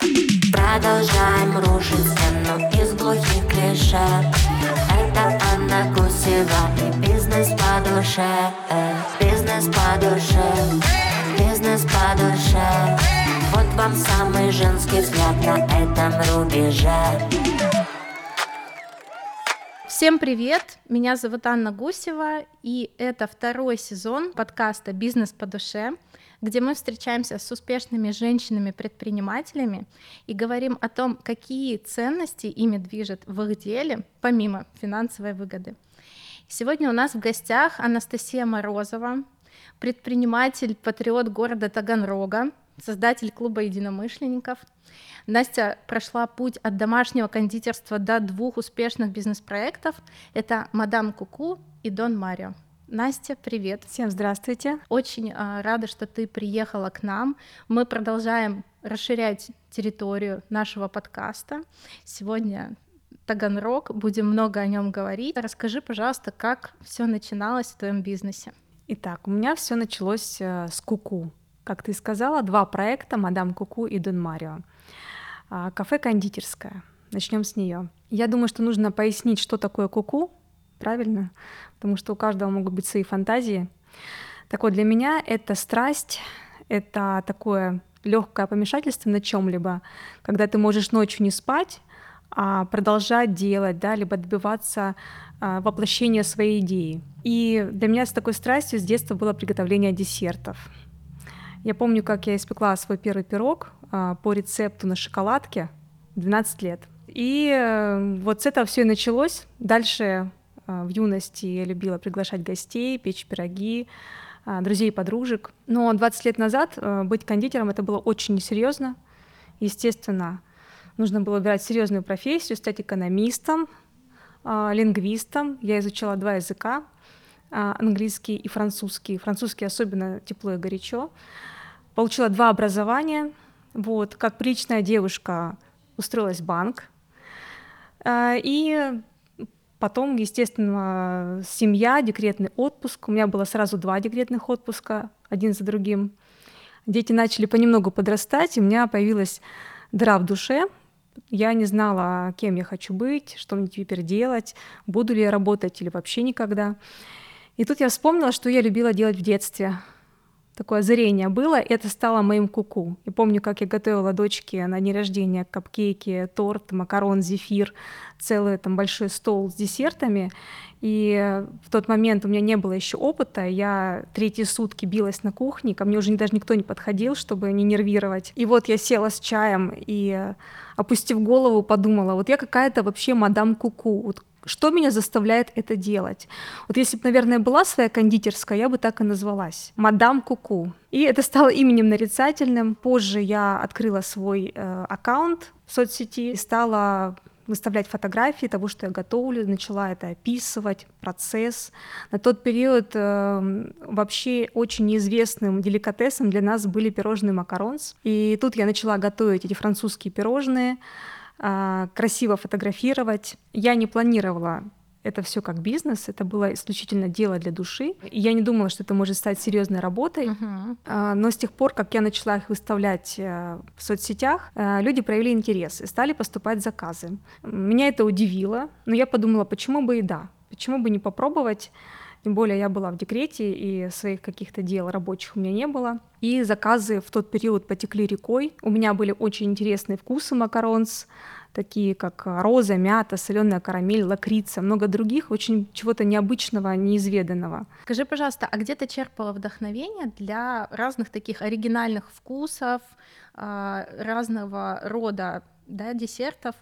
Продолжаем рушить стену из глухих клише. Это Анна Гусева и бизнес по душе. Бизнес по душе, бизнес по душе. Вот вам самый женский взгляд на этом рубеже. Всем привет! Меня зовут Анна Гусева, и это второй сезон подкаста «Бизнес по душе», где мы встречаемся с успешными женщинами-предпринимателями и говорим о том, какие ценности ими движет в их деле, помимо финансовой выгоды. Сегодня у нас в гостях Анастасия Морозова, предприниматель, патриот города Таганрога, создатель клуба единомышленников. Настя прошла путь от домашнего кондитерства до двух успешных бизнес-проектов. Это «Мадам Куку» и «Дон Марио». Настя, привет. Всем здравствуйте. Очень э, рада, что ты приехала к нам. Мы продолжаем расширять территорию нашего подкаста. Сегодня Таганрог, будем много о нем говорить. Расскажи, пожалуйста, как все начиналось в твоем бизнесе. Итак, у меня все началось э, с Куку. Как ты сказала, два проекта «Мадам Куку» и «Дон Марио». А, кафе-кондитерская. Начнем с нее. Я думаю, что нужно пояснить, что такое куку, правильно? Потому что у каждого могут быть свои фантазии. Так вот, для меня это страсть, это такое легкое помешательство на чем-либо, когда ты можешь ночью не спать, а продолжать делать, да, либо добиваться а, воплощения своей идеи. И для меня с такой страстью с детства было приготовление десертов. Я помню, как я испекла свой первый пирог а, по рецепту на шоколадке 12 лет. И э, вот с этого все и началось. Дальше в юности я любила приглашать гостей, печь пироги, а, друзей, подружек. Но 20 лет назад э, быть кондитером это было очень несерьезно. Естественно, нужно было выбирать серьезную профессию, стать экономистом, лингвистом. Я изучала два языка, английский и французский. Французский особенно тепло и горячо. Получила два образования. Вот, как приличная девушка устроилась в банк. А, и потом, естественно, семья, декретный отпуск. У меня было сразу два декретных отпуска, один за другим. Дети начали понемногу подрастать, и у меня появилась дыра в душе. Я не знала, кем я хочу быть, что мне теперь делать, буду ли я работать или вообще никогда. И тут я вспомнила, что я любила делать в детстве такое озарение было, и это стало моим куку. И помню, как я готовила дочке на день рождения капкейки, торт, макарон, зефир, целый там большой стол с десертами. И в тот момент у меня не было еще опыта, я третьи сутки билась на кухне, ко мне уже даже никто не подходил, чтобы не нервировать. И вот я села с чаем и, опустив голову, подумала, вот я какая-то вообще мадам куку, вот что меня заставляет это делать? Вот если бы, наверное, была своя кондитерская, я бы так и назвалась. Мадам Куку. И это стало именем нарицательным. Позже я открыла свой э, аккаунт в соцсети и стала выставлять фотографии того, что я готовлю, начала это описывать, процесс. На тот период э, вообще очень неизвестным деликатесом для нас были пирожные макаронс. И тут я начала готовить эти французские пирожные, красиво фотографировать. Я не планировала это все как бизнес, это было исключительно дело для души. И я не думала, что это может стать серьезной работой. Uh-huh. Но с тех пор, как я начала их выставлять э, в соцсетях, э, люди проявили интерес и стали поступать заказы. Меня это удивило, но я подумала, почему бы и да, почему бы не попробовать. Тем более я была в декрете, и своих каких-то дел рабочих у меня не было. И заказы в тот период потекли рекой. У меня были очень интересные вкусы макаронс, такие как роза, мята, соленая карамель, лакрица, много других, очень чего-то необычного, неизведанного. Скажи, пожалуйста, а где ты черпала вдохновение для разных таких оригинальных вкусов, а, разного рода да, десертов?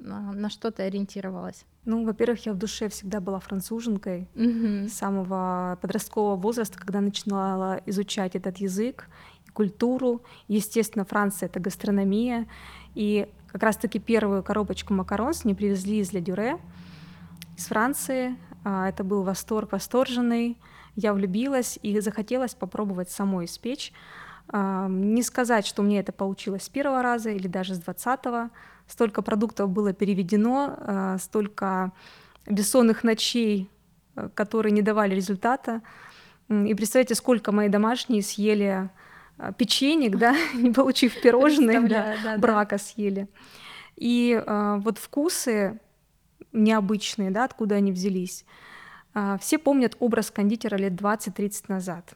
На что ты ориентировалась? Ну, во-первых, я в душе всегда была француженкой mm-hmm. с самого подросткового возраста, когда начинала изучать этот язык и культуру. Естественно, Франция — это гастрономия. И как раз-таки первую коробочку макарон мне привезли из Дюре, из Франции. А, это был восторг восторженный. Я влюбилась и захотелось попробовать самой испечь. Не сказать, что мне это получилось с первого раза или даже с двадцатого, столько продуктов было переведено, э, столько бессонных ночей, э, которые не давали результата. И представьте, сколько мои домашние съели а, печенек, да, не получив пирожные, да, да, брака съели. И э, вот вкусы необычные, да, откуда они взялись. Э, все помнят образ кондитера лет 20-30 назад.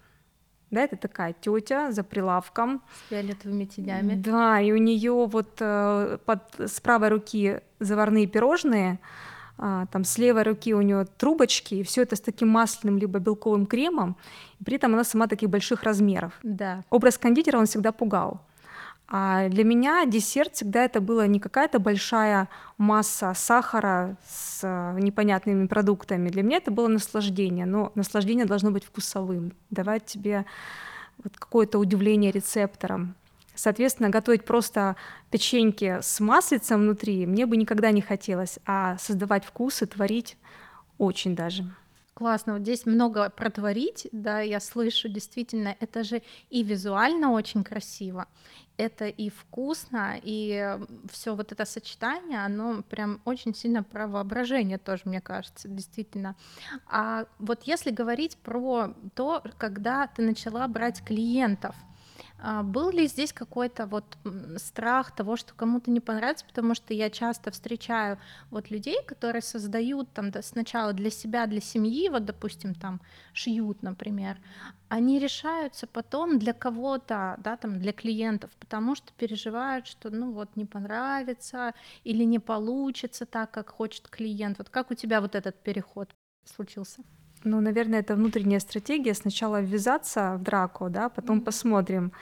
Да, это такая тетя за прилавком. С фиолетовыми тенями. Да, и у нее вот э, под, с правой руки заварные пирожные, а, там с левой руки у нее трубочки, и все это с таким масляным либо белковым кремом, и при этом она сама таких больших размеров. Да. Образ кондитера он всегда пугал. А для меня десерт всегда это была не какая-то большая масса сахара с э, непонятными продуктами. Для меня это было наслаждение, но наслаждение должно быть вкусовым, давать тебе вот какое-то удивление рецепторам. Соответственно, готовить просто печеньки с маслицем внутри мне бы никогда не хотелось, а создавать вкусы, творить очень даже. Классно, вот здесь много протворить, да, я слышу, действительно, это же и визуально очень красиво, это и вкусно, и все вот это сочетание, оно прям очень сильно про воображение тоже, мне кажется, действительно. А вот если говорить про то, когда ты начала брать клиентов, а был ли здесь какой-то вот страх того, что кому-то не понравится, потому что я часто встречаю вот людей, которые создают там сначала для себя, для семьи, вот допустим там шьют, например, они решаются потом для кого-то, да, там для клиентов, потому что переживают, что ну вот не понравится или не получится так, как хочет клиент. Вот как у тебя вот этот переход случился? Ну, наверное, это внутренняя стратегия. Сначала ввязаться в драку, да, потом mm-hmm. посмотрим.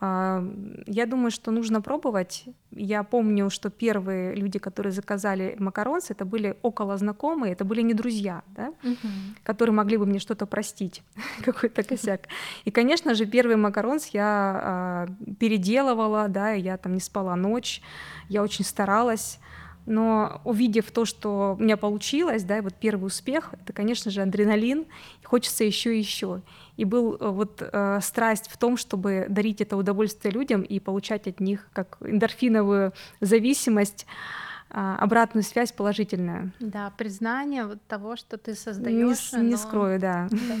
Я думаю, что нужно пробовать. Я помню, что первые люди, которые заказали макаронсы, это были около знакомые, это были не друзья, да, угу. которые могли бы мне что-то простить, какой-то косяк. И, конечно же, первый макаронс я а, переделывала, да, я там не спала ночь, я очень старалась но увидев то, что у меня получилось, да, вот первый успех, это, конечно же, адреналин, хочется еще и еще. И был э, вот э, страсть в том, чтобы дарить это удовольствие людям и получать от них как эндорфиновую зависимость а, обратную связь положительную. Да, признание вот того, что ты создаешь. Не, не скрою, да. да.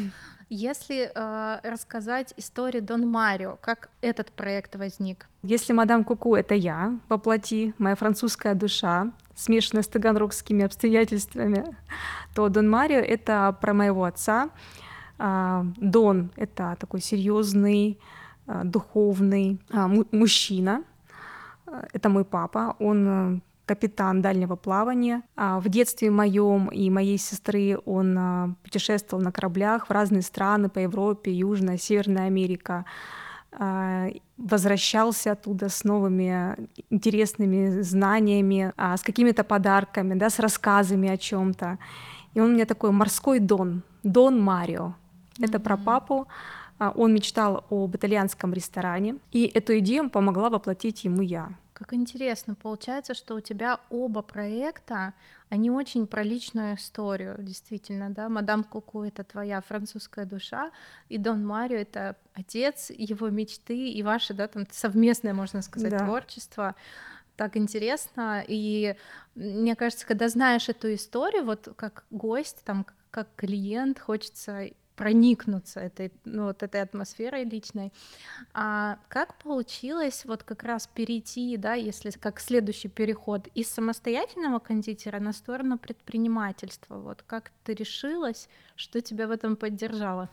Если э, рассказать историю Дон Марио, как этот проект возник? Если мадам Куку это я воплоти, моя французская душа, смешанная с таганрогскими обстоятельствами, то Дон Марио это про моего отца. Э, Дон это такой серьезный, э, духовный мужчина. Это мой папа. Он капитан дальнего плавания. А в детстве моем и моей сестры он а, путешествовал на кораблях в разные страны по Европе, Южная, Северная Америка а, возвращался оттуда с новыми интересными знаниями, с какими-то подарками, да, с рассказами о чем-то. И он у меня такой морской Дон, Дон Марио. Это про папу. Он мечтал об итальянском ресторане, и эту идею помогла воплотить ему я. Как интересно, получается, что у тебя оба проекта, они очень про личную историю, действительно, да, Мадам Куку — это твоя французская душа, и Дон Марио — это отец, его мечты и ваше, да, там совместное, можно сказать, да. творчество, так интересно, и мне кажется, когда знаешь эту историю, вот как гость, там, как клиент, хочется проникнуться этой, ну, вот этой атмосферой личной. А как получилось вот как раз перейти, да, если как следующий переход из самостоятельного кондитера на сторону предпринимательства? Вот как ты решилась, что тебя в этом поддержало?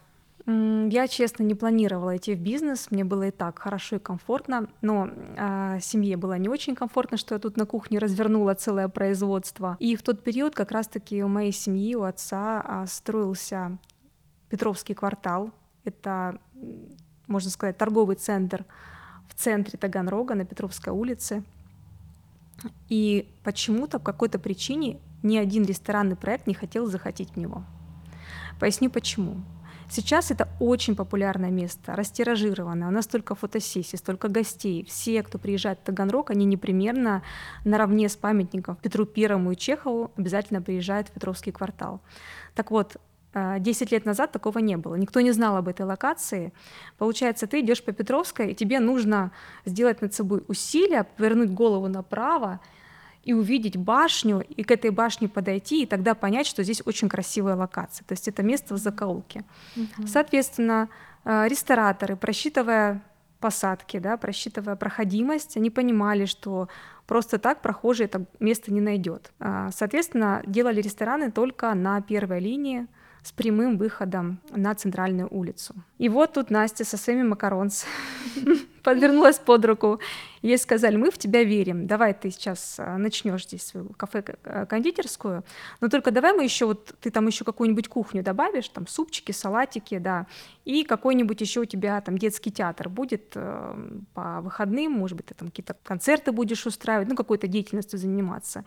Я, честно, не планировала идти в бизнес, мне было и так хорошо и комфортно, но э, семье было не очень комфортно, что я тут на кухне развернула целое производство. И в тот период как раз-таки у моей семьи, у отца э, строился Петровский квартал. Это, можно сказать, торговый центр в центре Таганрога на Петровской улице. И почему-то, по какой-то причине, ни один ресторанный проект не хотел захотеть в него. Поясню почему. Сейчас это очень популярное место, растиражированное. У нас столько фотосессий, столько гостей. Все, кто приезжает в Таганрог, они непременно наравне с памятником Петру Первому и Чехову обязательно приезжают в Петровский квартал. Так вот, 10 лет назад такого не было. Никто не знал об этой локации. Получается, ты идешь по Петровской, и тебе нужно сделать над собой усилие, повернуть голову направо и увидеть башню, и к этой башне подойти, и тогда понять, что здесь очень красивая локация. То есть это место в закоулке. Угу. Соответственно, э, рестораторы, просчитывая посадки, да, просчитывая проходимость, они понимали, что просто так прохожий это место не найдет. А, соответственно, делали рестораны только на первой линии, с прямым выходом на центральную улицу. И вот тут Настя со своими макаронс подвернулась под руку. Ей сказали, мы в тебя верим, давай ты сейчас а, начнешь здесь свою кафе-кондитерскую, но только давай мы еще вот, ты там еще какую-нибудь кухню добавишь, там супчики, салатики, да, и какой-нибудь еще у тебя там детский театр будет э, по выходным, может быть, ты там какие-то концерты будешь устраивать, ну, какой-то деятельностью заниматься.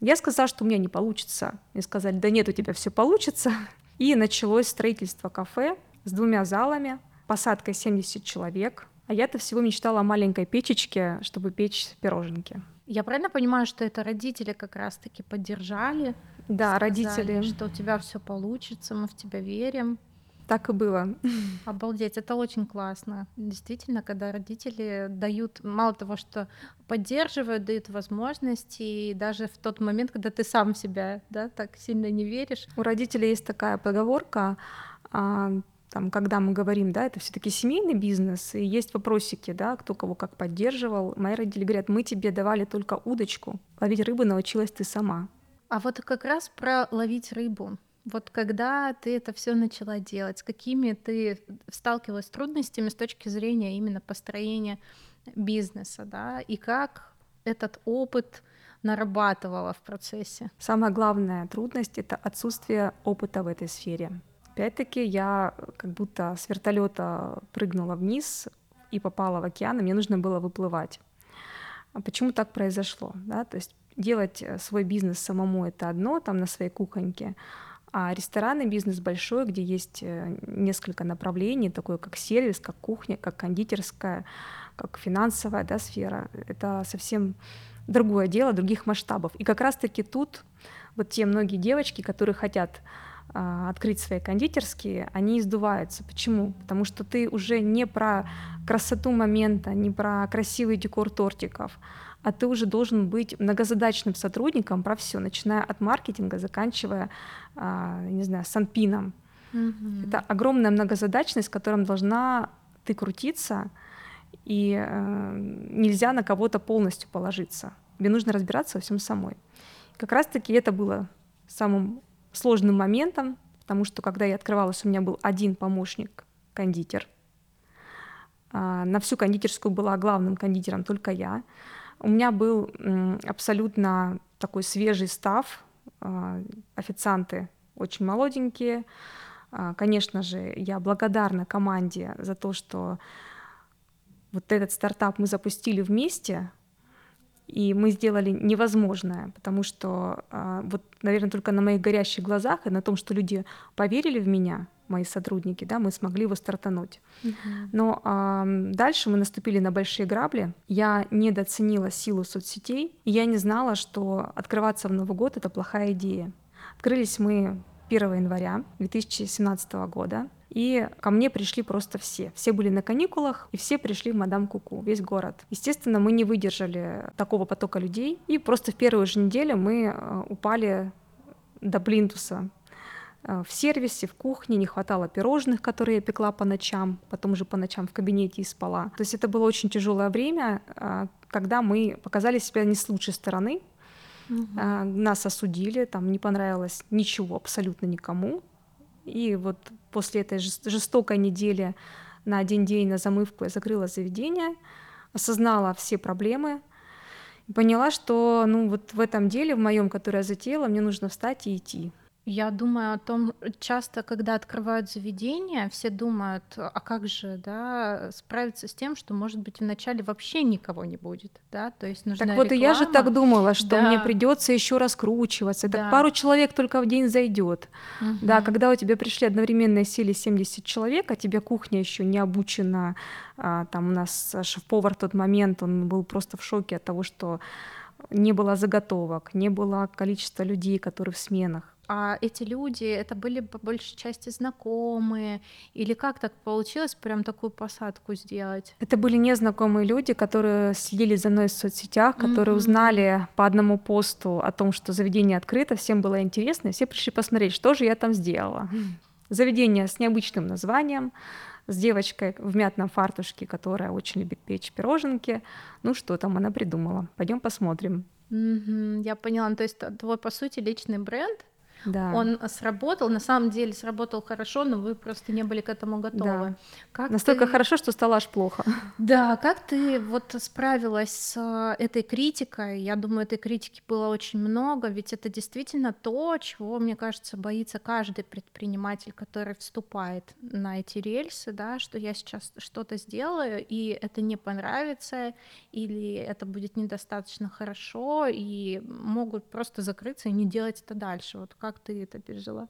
Я сказала, что у меня не получится. Мне сказали, да нет, у тебя все получится. И началось строительство кафе с двумя залами, посадкой 70 человек. А я-то всего мечтала о маленькой печечке, чтобы печь пироженки. Я правильно понимаю, что это родители как раз-таки поддержали? Да, сказали, родители. Что у тебя все получится, мы в тебя верим. Так и было. Обалдеть, это очень классно. Действительно, когда родители дают, мало того, что поддерживают, дают возможности, и даже в тот момент, когда ты сам в себя да, так сильно не веришь. У родителей есть такая поговорка, а, там, когда мы говорим, да, это все-таки семейный бизнес, и есть вопросики, да, кто кого как поддерживал. Мои родители говорят, мы тебе давали только удочку, ловить рыбу научилась ты сама. А вот как раз про ловить рыбу. Вот когда ты это все начала делать, с какими ты сталкивалась с трудностями с точки зрения именно построения бизнеса, да, и как этот опыт нарабатывала в процессе? Самая главная трудность — это отсутствие опыта в этой сфере. Опять-таки я как будто с вертолета прыгнула вниз и попала в океан, и мне нужно было выплывать. А почему так произошло? Да? То есть делать свой бизнес самому — это одно, там на своей кухоньке, а ресторанный бизнес большой, где есть э, несколько направлений, такое как сервис, как кухня, как кондитерская, как финансовая да, сфера, это совсем другое дело, других масштабов. И как раз-таки тут вот те многие девочки, которые хотят а, открыть свои кондитерские, они издуваются. Почему? Потому что ты уже не про красоту момента, не про красивый декор тортиков, а ты уже должен быть многозадачным сотрудником про все, начиная от маркетинга, заканчивая, а, не знаю, санпином. Mm-hmm. Это огромная многозадачность, с которой должна ты крутиться, и э, нельзя на кого-то полностью положиться. Тебе нужно разбираться во всем самой. Как раз-таки это было самым сложным моментом, потому что когда я открывалась, у меня был один помощник, кондитер. А, на всю кондитерскую была главным кондитером только я. У меня был абсолютно такой свежий став, а, официанты очень молоденькие. А, конечно же, я благодарна команде за то, что вот этот стартап мы запустили вместе, и мы сделали невозможное, потому что а, вот, наверное, только на моих горящих глазах и на том, что люди поверили в меня, мои сотрудники, да, мы смогли его стартануть. Uh-huh. Но а, дальше мы наступили на большие грабли. Я недооценила силу соцсетей, и я не знала, что открываться в Новый год — это плохая идея. Открылись мы 1 января 2017 года. И ко мне пришли просто все. Все были на каникулах, и все пришли в Мадам Куку, весь город. Естественно, мы не выдержали такого потока людей, и просто в первую же неделю мы э, упали до плинтуса. Э, в сервисе, в кухне не хватало пирожных, которые я пекла по ночам, потом же по ночам в кабинете и спала. То есть это было очень тяжелое время, э, когда мы показали себя не с лучшей стороны, угу. нас осудили, там не понравилось ничего абсолютно никому. И вот после этой жестокой недели на один день на замывку я закрыла заведение, осознала все проблемы, поняла, что ну вот в этом деле, в моем, которое я затеяла, мне нужно встать и идти. Я думаю о том, часто, когда открывают заведение, все думают, а как же, да, справиться с тем, что, может быть, вначале вообще никого не будет, да, то есть нужна Так вот реклама. и я же так думала, что да. мне придется еще раскручиваться, да. так пару человек только в день зайдет, угу. да, когда у тебя пришли одновременно сели 70 человек, а тебе кухня еще не обучена, а, там у нас шеф-повар в тот момент, он был просто в шоке от того, что не было заготовок, не было количества людей, которые в сменах а эти люди, это были по большей части знакомые, или как так получилось прям такую посадку сделать? Это были незнакомые люди, которые следили за мной в соцсетях, которые mm-hmm. узнали по одному посту о том, что заведение открыто, всем было интересно, и все пришли посмотреть, что же я там сделала. Заведение с необычным названием, с девочкой в мятном фартушке, которая очень любит печь пироженки. Ну что там она придумала? Пойдем посмотрим. Мгм, я поняла. Ну, то есть т- твой, по сути, личный бренд, Да. он сработал, на самом деле сработал хорошо, но вы просто не были к этому готовы. Да. Как Настолько ты- хорошо, что стало аж плохо. Да, как ты вот справилась с э, этой критикой? Я думаю, этой критики было очень много, ведь это действительно то, чего, мне кажется, боится каждый предприниматель, который вступает на эти рельсы, да, что я сейчас что-то сделаю, и это не понравится, или это будет недостаточно хорошо, и могут просто закрыться и не делать это дальше. Вот как ты это пережила?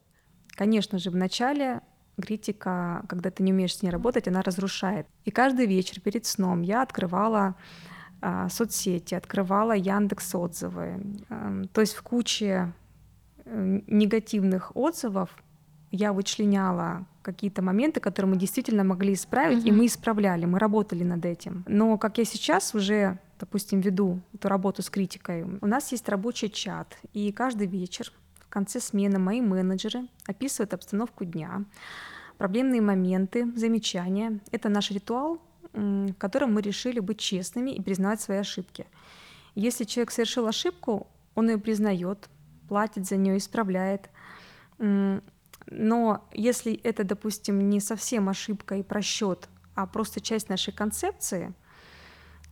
Конечно же, в начале критика, когда ты не умеешь с ней работать, она разрушает. И каждый вечер перед сном я открывала а, соцсети, открывала Яндекс отзывы. Эм, То есть в куче э, негативных отзывов я вычленяла какие-то моменты, которые мы действительно могли исправить, и Мгм. мы исправляли, мы работали над этим. Но как я сейчас уже, допустим, веду эту работу с критикой, у нас есть рабочий чат, и каждый вечер конце смены мои менеджеры описывают обстановку дня, проблемные моменты, замечания. Это наш ритуал, в котором мы решили быть честными и признавать свои ошибки. Если человек совершил ошибку, он ее признает, платит за нее, исправляет. Но если это, допустим, не совсем ошибка и просчет, а просто часть нашей концепции,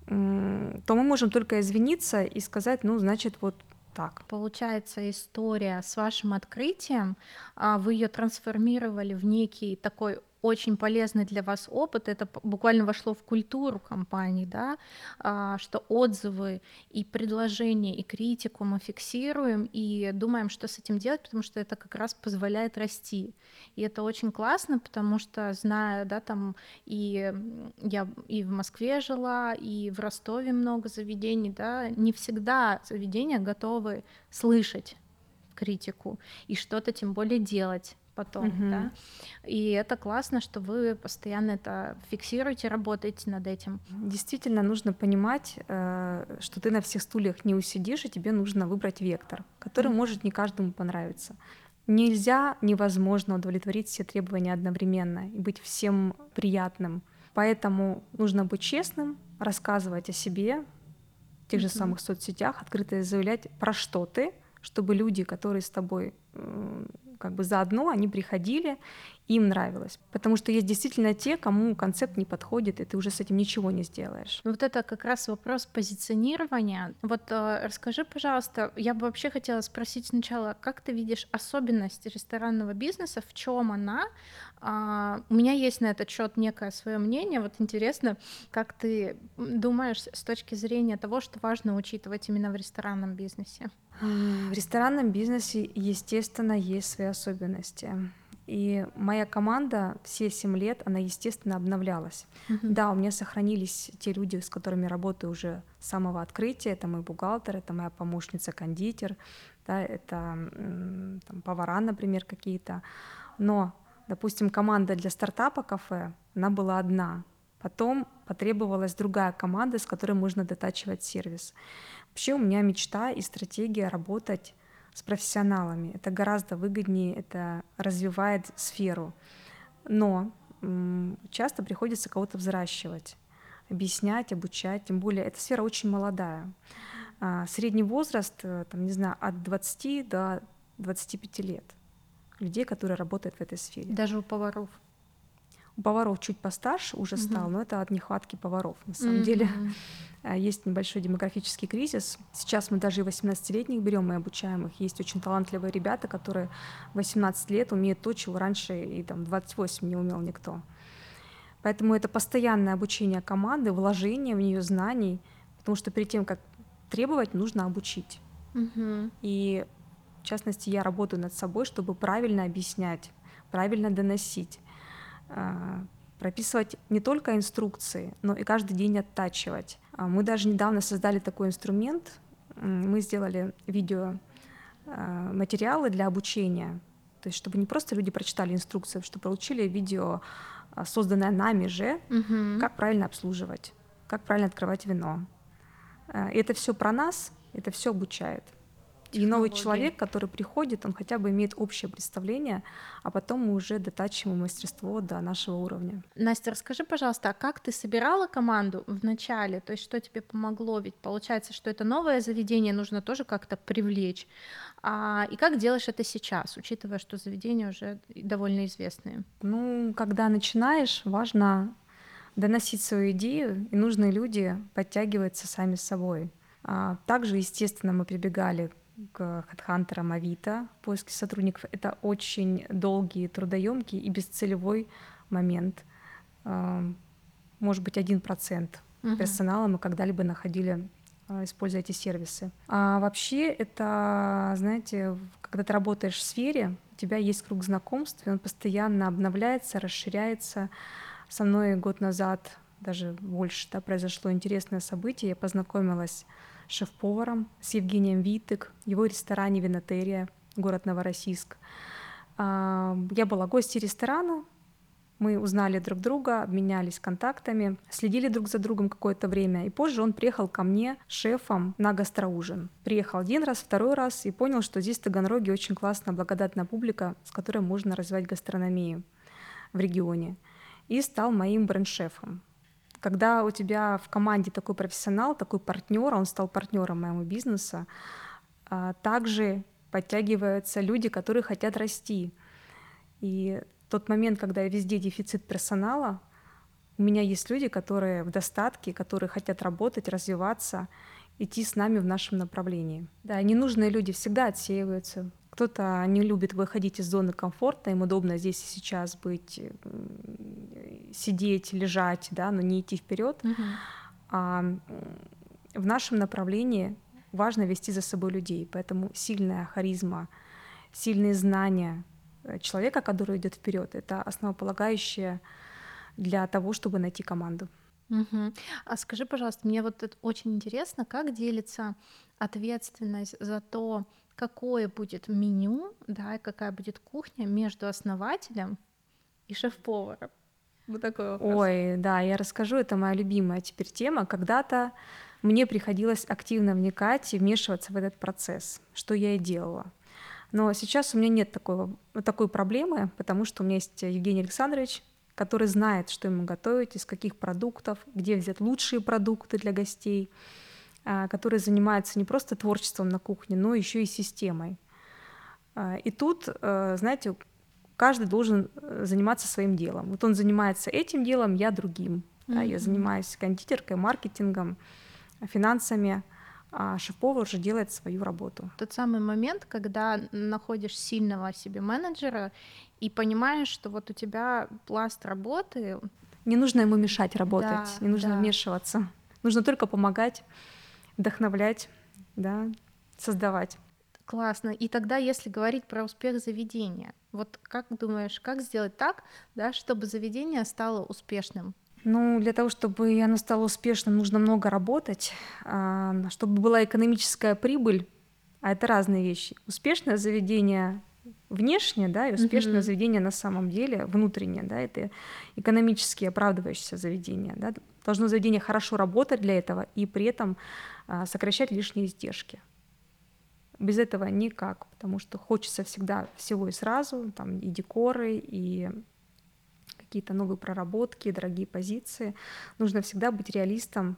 то мы можем только извиниться и сказать, ну, значит, вот так. Получается, история с вашим открытием, а, вы ее трансформировали в некий такой очень полезный для вас опыт, это буквально вошло в культуру компании, да, а, что отзывы и предложения и критику мы фиксируем и думаем, что с этим делать, потому что это как раз позволяет расти. И это очень классно, потому что, зная, да, там и я и в Москве жила, и в Ростове много заведений, да, не всегда заведения готовы слышать критику и что-то тем более делать потом, Мгм. да. И это классно, что вы постоянно это фиксируете, работаете над этим. Действительно, нужно понимать, э, что ты на всех стульях не усидишь, и тебе нужно выбрать вектор, который Мгм. может не каждому понравиться. Нельзя, невозможно удовлетворить все требования одновременно и быть всем приятным. Поэтому нужно быть честным, рассказывать о себе в тех же Мгм. самых соцсетях, открыто заявлять, про что ты, чтобы люди, которые с тобой э, как бы заодно, они приходили, им нравилось. Потому что есть действительно те, кому концепт не подходит, и ты уже с этим ничего не сделаешь. Вот это как раз вопрос позиционирования. Вот э, расскажи, пожалуйста, я бы вообще хотела спросить сначала, как ты видишь особенность ресторанного бизнеса, в чем она? А, у меня есть на этот счет некое свое мнение. Вот интересно, как ты думаешь с точки зрения того, что важно учитывать именно в ресторанном бизнесе? В ресторанном бизнесе, естественно, есть свои особенности. И моя команда все семь лет, она, естественно, обновлялась. Мгм. Да, у меня сохранились те люди, с которыми работаю уже с самого открытия. Это мой бухгалтер, это моя помощница-кондитер, да, это там, повара, например, какие-то. Но, допустим, команда для стартапа кафе, она была одна. Потом потребовалась другая команда, с которой можно дотачивать сервис. Вообще у меня мечта и стратегия работать с профессионалами. Это гораздо выгоднее, это развивает сферу. Но часто приходится кого-то взращивать, объяснять, обучать. Тем более эта сфера очень молодая. А, Средний возраст, э, там, не знаю, от 20 до 25 лет людей, которые работают в этой сфере. Даже у поваров. Поваров чуть постарше уже Мгм. стал, но это от нехватки поваров. На самом деле Мгм. а, есть небольшой демографический кризис. Сейчас мы даже и 18-летних берем и обучаем их. Есть очень талантливые ребята, которые в 18 лет умеют то, чего раньше и там 28 не умел никто. Поэтому это постоянное обучение команды, вложение в нее знаний, потому что перед тем, как требовать, нужно обучить. Мгм. И в частности, я работаю над собой, чтобы правильно объяснять, правильно доносить, прописывать не только инструкции, но и каждый день оттачивать. А Мы даже недавно создали такой инструмент. Мы сделали видео а, материалы для обучения, то есть чтобы не просто люди прочитали инструкцию, чтобы получили видео, а, созданное нами же, Мгм. как правильно обслуживать, как правильно открывать вино. А, И это все про нас, это все обучает. И новый человек, который приходит, он хотя бы имеет общее представление, а потом мы уже дотачиваем мастерство до нашего уровня. Настя, расскажи, пожалуйста, а как ты собирала команду в начале? То есть что тебе помогло? Ведь получается, что это новое заведение нужно тоже как-то привлечь. А, и как делаешь это сейчас, учитывая, что заведения уже довольно известные? Ну, когда начинаешь, важно доносить свою идею, и нужные люди подтягиваются сами собой. А также, естественно, мы прибегали к HeadHunter Авито в поиске сотрудников. Это очень долгий, трудоемкий и бесцелевой момент. А, может быть, один процент персонала мы когда-либо находили а, используя эти сервисы. А вообще это, знаете, когда ты работаешь в сфере, у тебя есть круг знакомств, и он постоянно обновляется, расширяется. Со мной год назад, даже больше, да, произошло интересное событие. Я познакомилась шеф-поваром, с Евгением Витык, его ресторане «Винотерия», город Новороссийск. А, я была гостьей ресторана, мы узнали друг друга, обменялись контактами, следили друг за другом какое-то время. И позже он приехал ко мне шефом на гастроужин. Приехал один раз, второй раз и понял, что здесь в Таганроге очень классная, благодатная публика, с которой можно развивать гастрономию в регионе. И стал моим бренд-шефом. Когда у тебя в команде такой профессионал, такой партнер, он стал партнером моего бизнеса, а, также подтягиваются люди, которые хотят расти. И тот момент, когда везде дефицит персонала, у меня есть люди, которые в достатке, которые хотят работать, развиваться, идти с нами в нашем направлении. Да, ненужные люди всегда отсеиваются. Кто-то не любит выходить из зоны комфорта, им удобно здесь и сейчас быть, сидеть, лежать, да, но не идти вперед. Угу. А в нашем направлении важно вести за собой людей, поэтому сильная харизма, сильные знания э, человека, который идет вперед, это основополагающее для того, чтобы найти команду. Угу. А скажи, пожалуйста, мне вот это очень интересно, как делится ответственность за то, какое будет меню, да, и какая будет кухня между основателем и шеф-поваром. Вот такой вопрос. Ой, да, я расскажу, это моя любимая теперь тема. Когда-то мне приходилось активно вникать и вмешиваться в этот процесс, что я и делала. Но сейчас у меня нет такой, такой проблемы, потому что у меня есть Евгений Александрович, который знает, что ему готовить, из каких продуктов, где взять лучшие продукты для гостей. А, который занимается не просто творчеством на кухне, но еще и системой. А, и тут, э, знаете, каждый должен э, заниматься своим делом. Вот он занимается этим делом, я другим. Mm-hmm. Да, я занимаюсь кондитеркой, маркетингом, финансами, а шеф-повар уже делает свою работу. Тот самый момент, когда находишь сильного себе менеджера и понимаешь, что вот у тебя пласт работы. Не нужно ему мешать работать, да, не нужно да. вмешиваться. Нужно только помогать вдохновлять, да, создавать. Классно. И тогда, если говорить про успех заведения, вот как думаешь, как сделать так, да, чтобы заведение стало успешным? Ну, для того, чтобы оно стало успешным, нужно много работать, а, чтобы была экономическая прибыль, а это разные вещи. Успешное заведение внешнее, да, и успешное mm-hmm. заведение на самом деле внутреннее, да, это экономически оправдывающееся заведение, да, должно заведение хорошо работать для этого и при этом а, сокращать лишние издержки. Без этого никак, потому что хочется всегда всего и сразу, там и декоры, и какие-то новые проработки, дорогие позиции. Нужно всегда быть реалистом,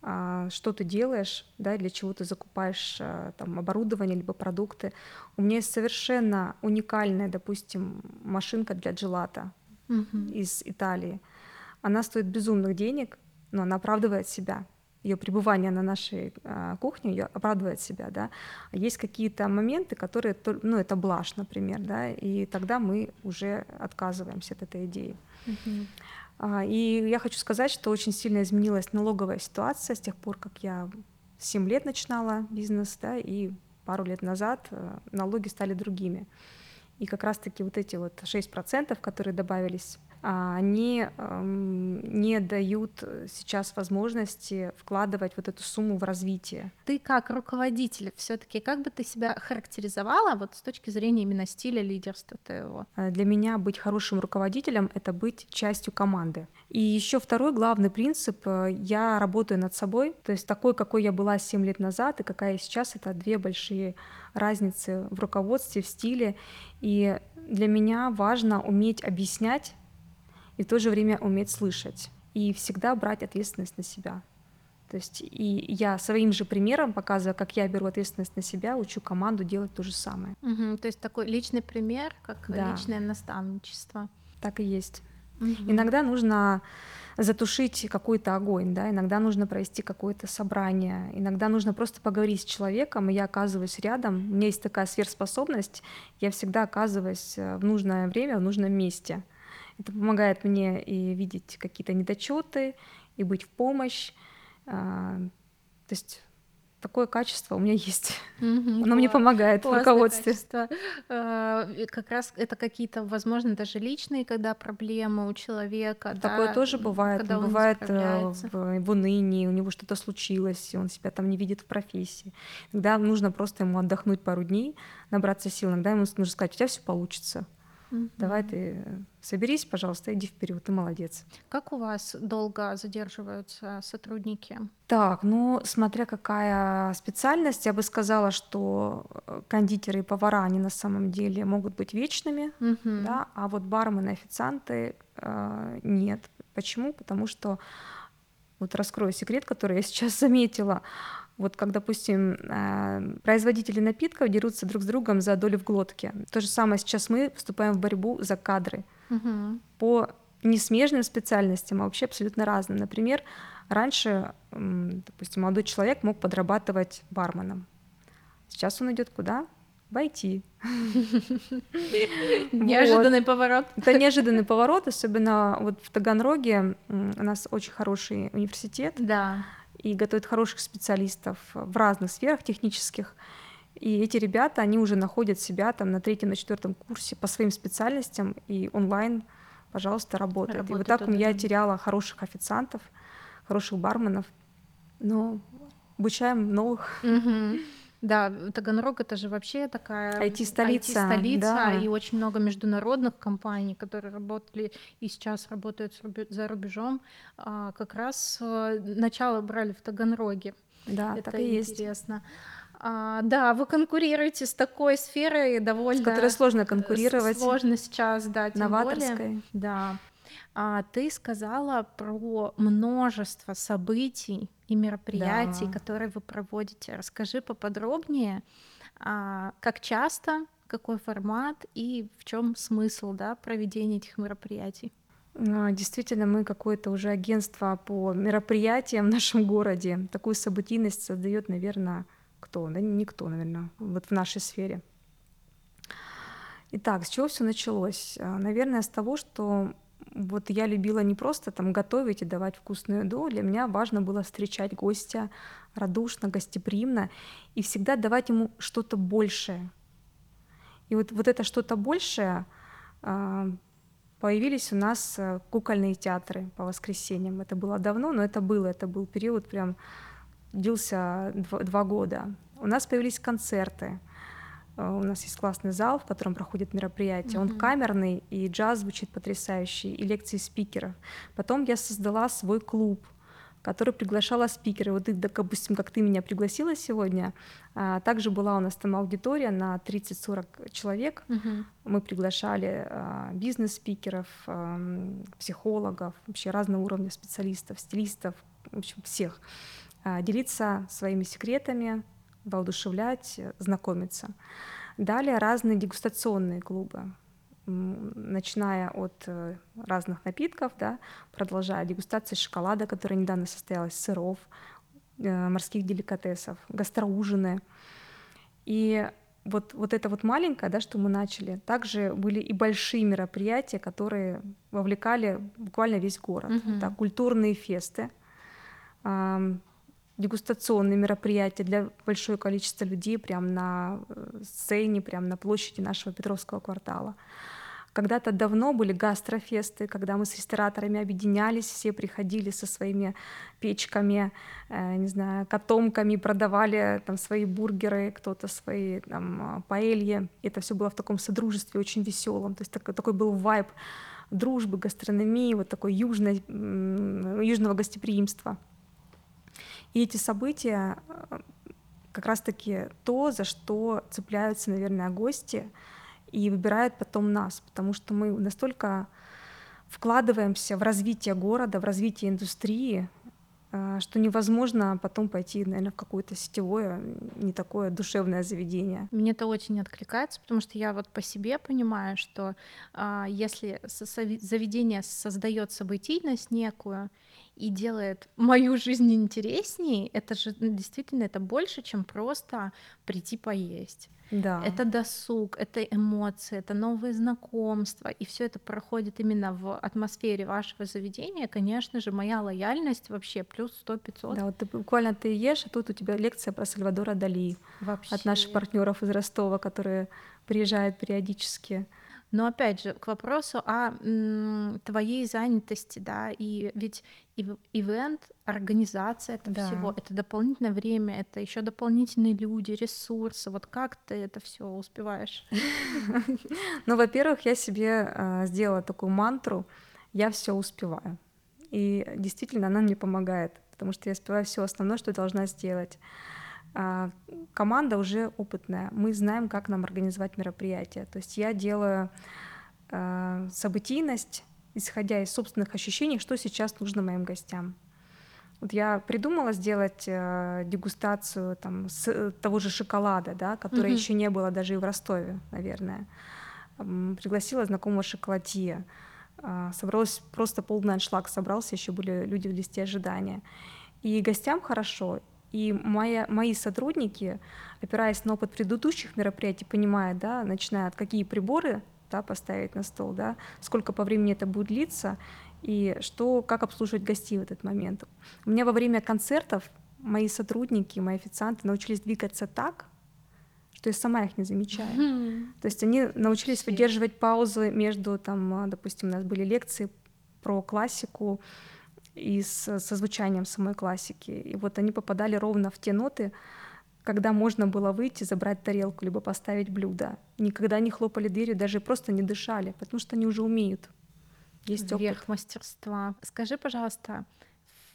а, что ты делаешь, да, для чего ты закупаешь а, там, оборудование либо продукты. У меня есть совершенно уникальная, допустим, машинка для джелата mm-hmm. из Италии. Она стоит безумных денег, но она оправдывает себя ее пребывание на нашей э, кухне ее оправдывает себя, да. Есть какие-то моменты, которые, ну, это блажь, например, да, и тогда мы уже отказываемся от этой идеи. А, и я хочу сказать, что очень сильно изменилась налоговая ситуация с тех пор, как я 7 лет начинала бизнес, да, и пару лет назад э, налоги стали другими. И как раз-таки вот эти вот 6%, которые добавились они не дают сейчас возможности вкладывать вот эту сумму в развитие. Ты как руководитель все-таки как бы ты себя характеризовала вот с точки зрения именно стиля лидерства твоего? А, для меня быть хорошим руководителем — это быть частью команды. И еще второй главный принцип — я работаю над собой, то есть такой, какой я была 7 лет назад и какая я сейчас, это две большие разницы в руководстве, в стиле. И для меня важно уметь объяснять и в то же время уметь слышать. И всегда брать ответственность на себя. То есть и я своим же примером показываю, как я беру ответственность на себя, учу команду делать то же самое. Угу, то есть такой личный пример, как да. личное наставничество. Так и есть. Угу. Иногда нужно затушить какой-то огонь, да, иногда нужно провести какое-то собрание, иногда нужно просто поговорить с человеком, и я оказываюсь рядом, у меня есть такая сверхспособность, я всегда оказываюсь э, в нужное время, в нужном месте. Это помогает мне и видеть какие-то недочеты, и быть в помощь. А, то есть такое качество у меня есть. Mm-hmm, Оно мне помогает в руководстве. Качество. А, как раз это какие-то, возможно, даже личные, когда проблемы у человека. Такое да, тоже бывает. Когда он бывает э, в, в унынии, у него что-то случилось, он себя там не видит в профессии. Иногда нужно просто ему отдохнуть пару дней, набраться сил. Иногда ему нужно сказать, у тебя все получится. Mm-hmm. Давай ты соберись, пожалуйста, иди вперед, ты молодец. Как у вас долго задерживаются сотрудники? Так, ну, смотря какая специальность, я бы сказала, что э, кондитеры и повара, они на самом деле могут быть вечными, mm-hmm. да, а вот бармены, официанты э, нет. Почему? Потому что, вот раскрою секрет, который я сейчас заметила, вот как, допустим, э, производители напитков дерутся друг с другом за долю в глотке. То же самое сейчас мы вступаем в борьбу за кадры угу. по несмежным специальностям, а вообще абсолютно разным. Например, раньше, допустим, молодой человек мог подрабатывать барменом. Сейчас он идет куда? В IT. Неожиданный поворот. Это неожиданный поворот, особенно вот в Таганроге у нас очень хороший университет. Да и готовят хороших специалистов в разных сферах технических. И эти ребята, они уже находят себя там на третьем, на четвертом курсе по своим специальностям, и онлайн, пожалуйста, работает. работает и вот так да, я да. теряла хороших официантов, хороших барменов, но обучаем новых. Угу. Да, Таганрог это же вообще такая IT-столица, IT-столица да. и очень много международных компаний, которые работали и сейчас работают за рубежом, а, как раз э, начало брали в Таганроге. Да, это так и интересно. Есть. А, да, вы конкурируете с такой сферой довольно... С которой сложно конкурировать. Сложно сейчас, да, тем Новаторской. более. Да. А, ты сказала про множество событий, и мероприятий, да. которые вы проводите. Расскажи поподробнее, а, как часто, какой формат и в чем смысл да, проведения этих мероприятий. А, действительно, мы какое-то уже агентство по мероприятиям в нашем городе. Такую событийность создает, наверное, кто? Да никто, наверное, вот в нашей сфере. Итак, с чего все началось? А, наверное, с того, что вот я любила не просто там готовить и давать вкусную еду, для меня важно было встречать гостя радушно, гостеприимно и всегда давать ему что-то большее. И вот, вот это что-то большее а, появились у нас э, кукольные театры по воскресеньям. Это было давно, но это было, это был период прям длился два, два года. У нас появились концерты. Э, у нас есть классный зал, в котором проходят мероприятия. Mm-hmm. Он камерный, и джаз звучит потрясающе, и лекции спикеров. Потом я создала свой клуб, который приглашала спикеры. Вот, допустим, как ты меня пригласила сегодня, а, также была у нас там аудитория на 30-40 человек. Uh-huh. Мы приглашали а, бизнес-спикеров, психологов, вообще разного уровня специалистов, стилистов, в общем, всех. А, делиться своими секретами, воодушевлять, знакомиться. Далее разные дегустационные клубы, начиная от э, разных напитков, да, продолжая дегустации шоколада, которая недавно состоялась, сыров, э, морских деликатесов, гастроужины. И вот, вот это вот маленькое, да, что мы начали, также были и большие мероприятия, которые вовлекали буквально весь город. Mm-hmm. Это культурные фесты, дегустационные мероприятия для большого количества людей прямо на э, сцене, прямо на площади нашего Петровского квартала. Когда-то давно были гастрофесты, когда мы с рестораторами объединялись, все приходили со своими печками, э, не знаю, котомками, продавали там свои бургеры, кто-то свои там паэльи. Это все было в таком содружестве очень веселом. То есть такой, такой был вайб дружбы, гастрономии, вот такой южной, южного гостеприимства. И эти события э, как раз-таки то, за что цепляются, наверное, гости и выбирают потом нас, потому что мы настолько вкладываемся в развитие города, в развитие индустрии, э, что невозможно потом пойти, наверное, в какое-то сетевое, не такое душевное заведение. Мне это очень откликается, потому что я вот по себе понимаю, что а, если заведение создает событийность некую, и делает мою жизнь интереснее, это же ну, действительно это больше, чем просто прийти поесть. Да. Это досуг, это эмоции, это новые знакомства, и все это проходит именно в атмосфере вашего заведения. Конечно же, моя лояльность вообще плюс 100-500. Да, вот ты буквально ты ешь, а тут у тебя лекция про Сальвадора Дали вообще. от наших партнеров из Ростова, которые приезжают периодически. Но опять же, к вопросу о м, твоей занятости, да, и ведь ивент, организация это да. всего, это дополнительное время, это еще дополнительные люди, ресурсы. Вот как ты это все успеваешь? Ну, во-первых, я себе а, сделала такую мантру: я все успеваю. И действительно, она мне помогает, потому что я успеваю все основное, что должна сделать. А, команда уже опытная, мы знаем, как нам организовать мероприятие. То есть я делаю а, событийность, исходя из собственных ощущений, что сейчас нужно моим гостям. Вот я придумала сделать э, дегустацию там, с того же шоколада, да, который mm-hmm. еще не было даже и в Ростове, наверное. Эм, пригласила знакомого шоколадье. Э, собралось просто полный аншлаг собрался, еще были люди в листе ожидания. И гостям хорошо, и моя, мои сотрудники, опираясь на опыт предыдущих мероприятий, понимая, да, начиная от какие приборы да, поставить на стол, да, сколько по времени это будет длиться, и что, как обслуживать гостей в этот момент. У меня во время концертов мои сотрудники, мои официанты научились двигаться так, что я сама их не замечаю. Mm-hmm. То есть они научились Shit. выдерживать паузы между, там, допустим, у нас были лекции про классику, и с, со звучанием самой классики. И вот они попадали ровно в те ноты, когда можно было выйти, забрать тарелку, либо поставить блюдо. Никогда не хлопали дверью, даже просто не дышали, потому что они уже умеют. Есть Верх опыт. мастерства. Скажи, пожалуйста,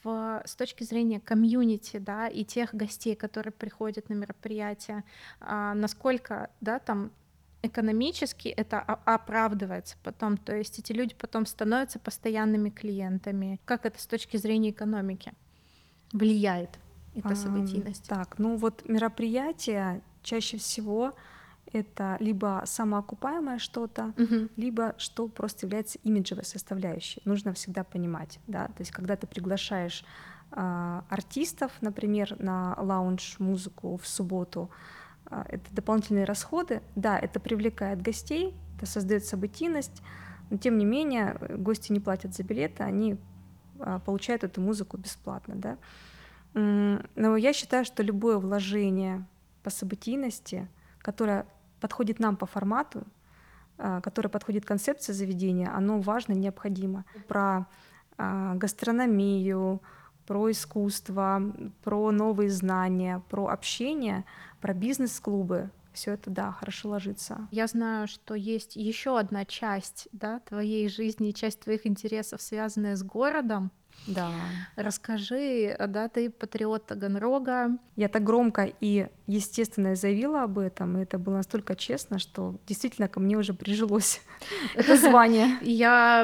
в, с точки зрения комьюнити, да, и тех гостей, которые приходят на мероприятие, а, насколько, да, там экономически это оправдывается потом, то есть эти люди потом становятся постоянными клиентами. Как это с точки зрения экономики влияет эта событийность? А, так, ну вот мероприятия чаще всего это либо самоокупаемое что-то, угу. либо что просто является имиджевой составляющей. Нужно всегда понимать, да, то есть когда ты приглашаешь э, артистов, например, на лаунж музыку в субботу, это дополнительные расходы. Да, это привлекает гостей, это создает событийность, но тем не менее гости не платят за билеты, они а, получают эту музыку бесплатно. Да? Но я считаю, что любое вложение по событийности, которое подходит нам по формату, а, которое подходит концепции заведения, оно важно, необходимо. Про гастрономию, про искусство, про новые знания, про общение, про бизнес-клубы. Все это, да, хорошо ложится. Я знаю, что есть еще одна часть да, твоей жизни, часть твоих интересов, связанная с городом. Да. Расскажи, да, ты патриот Таганрога. Я так громко и естественно заявила об этом, и это было настолько честно, что действительно ко мне уже прижилось это звание. Я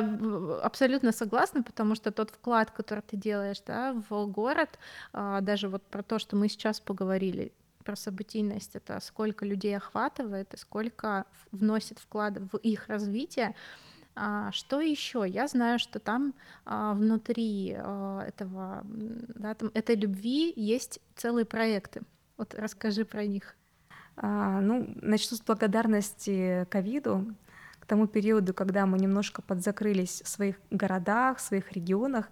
абсолютно согласна, потому что тот вклад, который ты делаешь да, в город, а, даже вот про то, что мы сейчас поговорили, про событийность, это сколько людей охватывает и сколько вносит вклад в их развитие, а, что еще? Я знаю, что там а, внутри а, этого, да, там, этой любви есть целые проекты. Вот расскажи про них. А, ну, начну с благодарности ковиду, к тому периоду, когда мы немножко подзакрылись в своих городах, в своих регионах,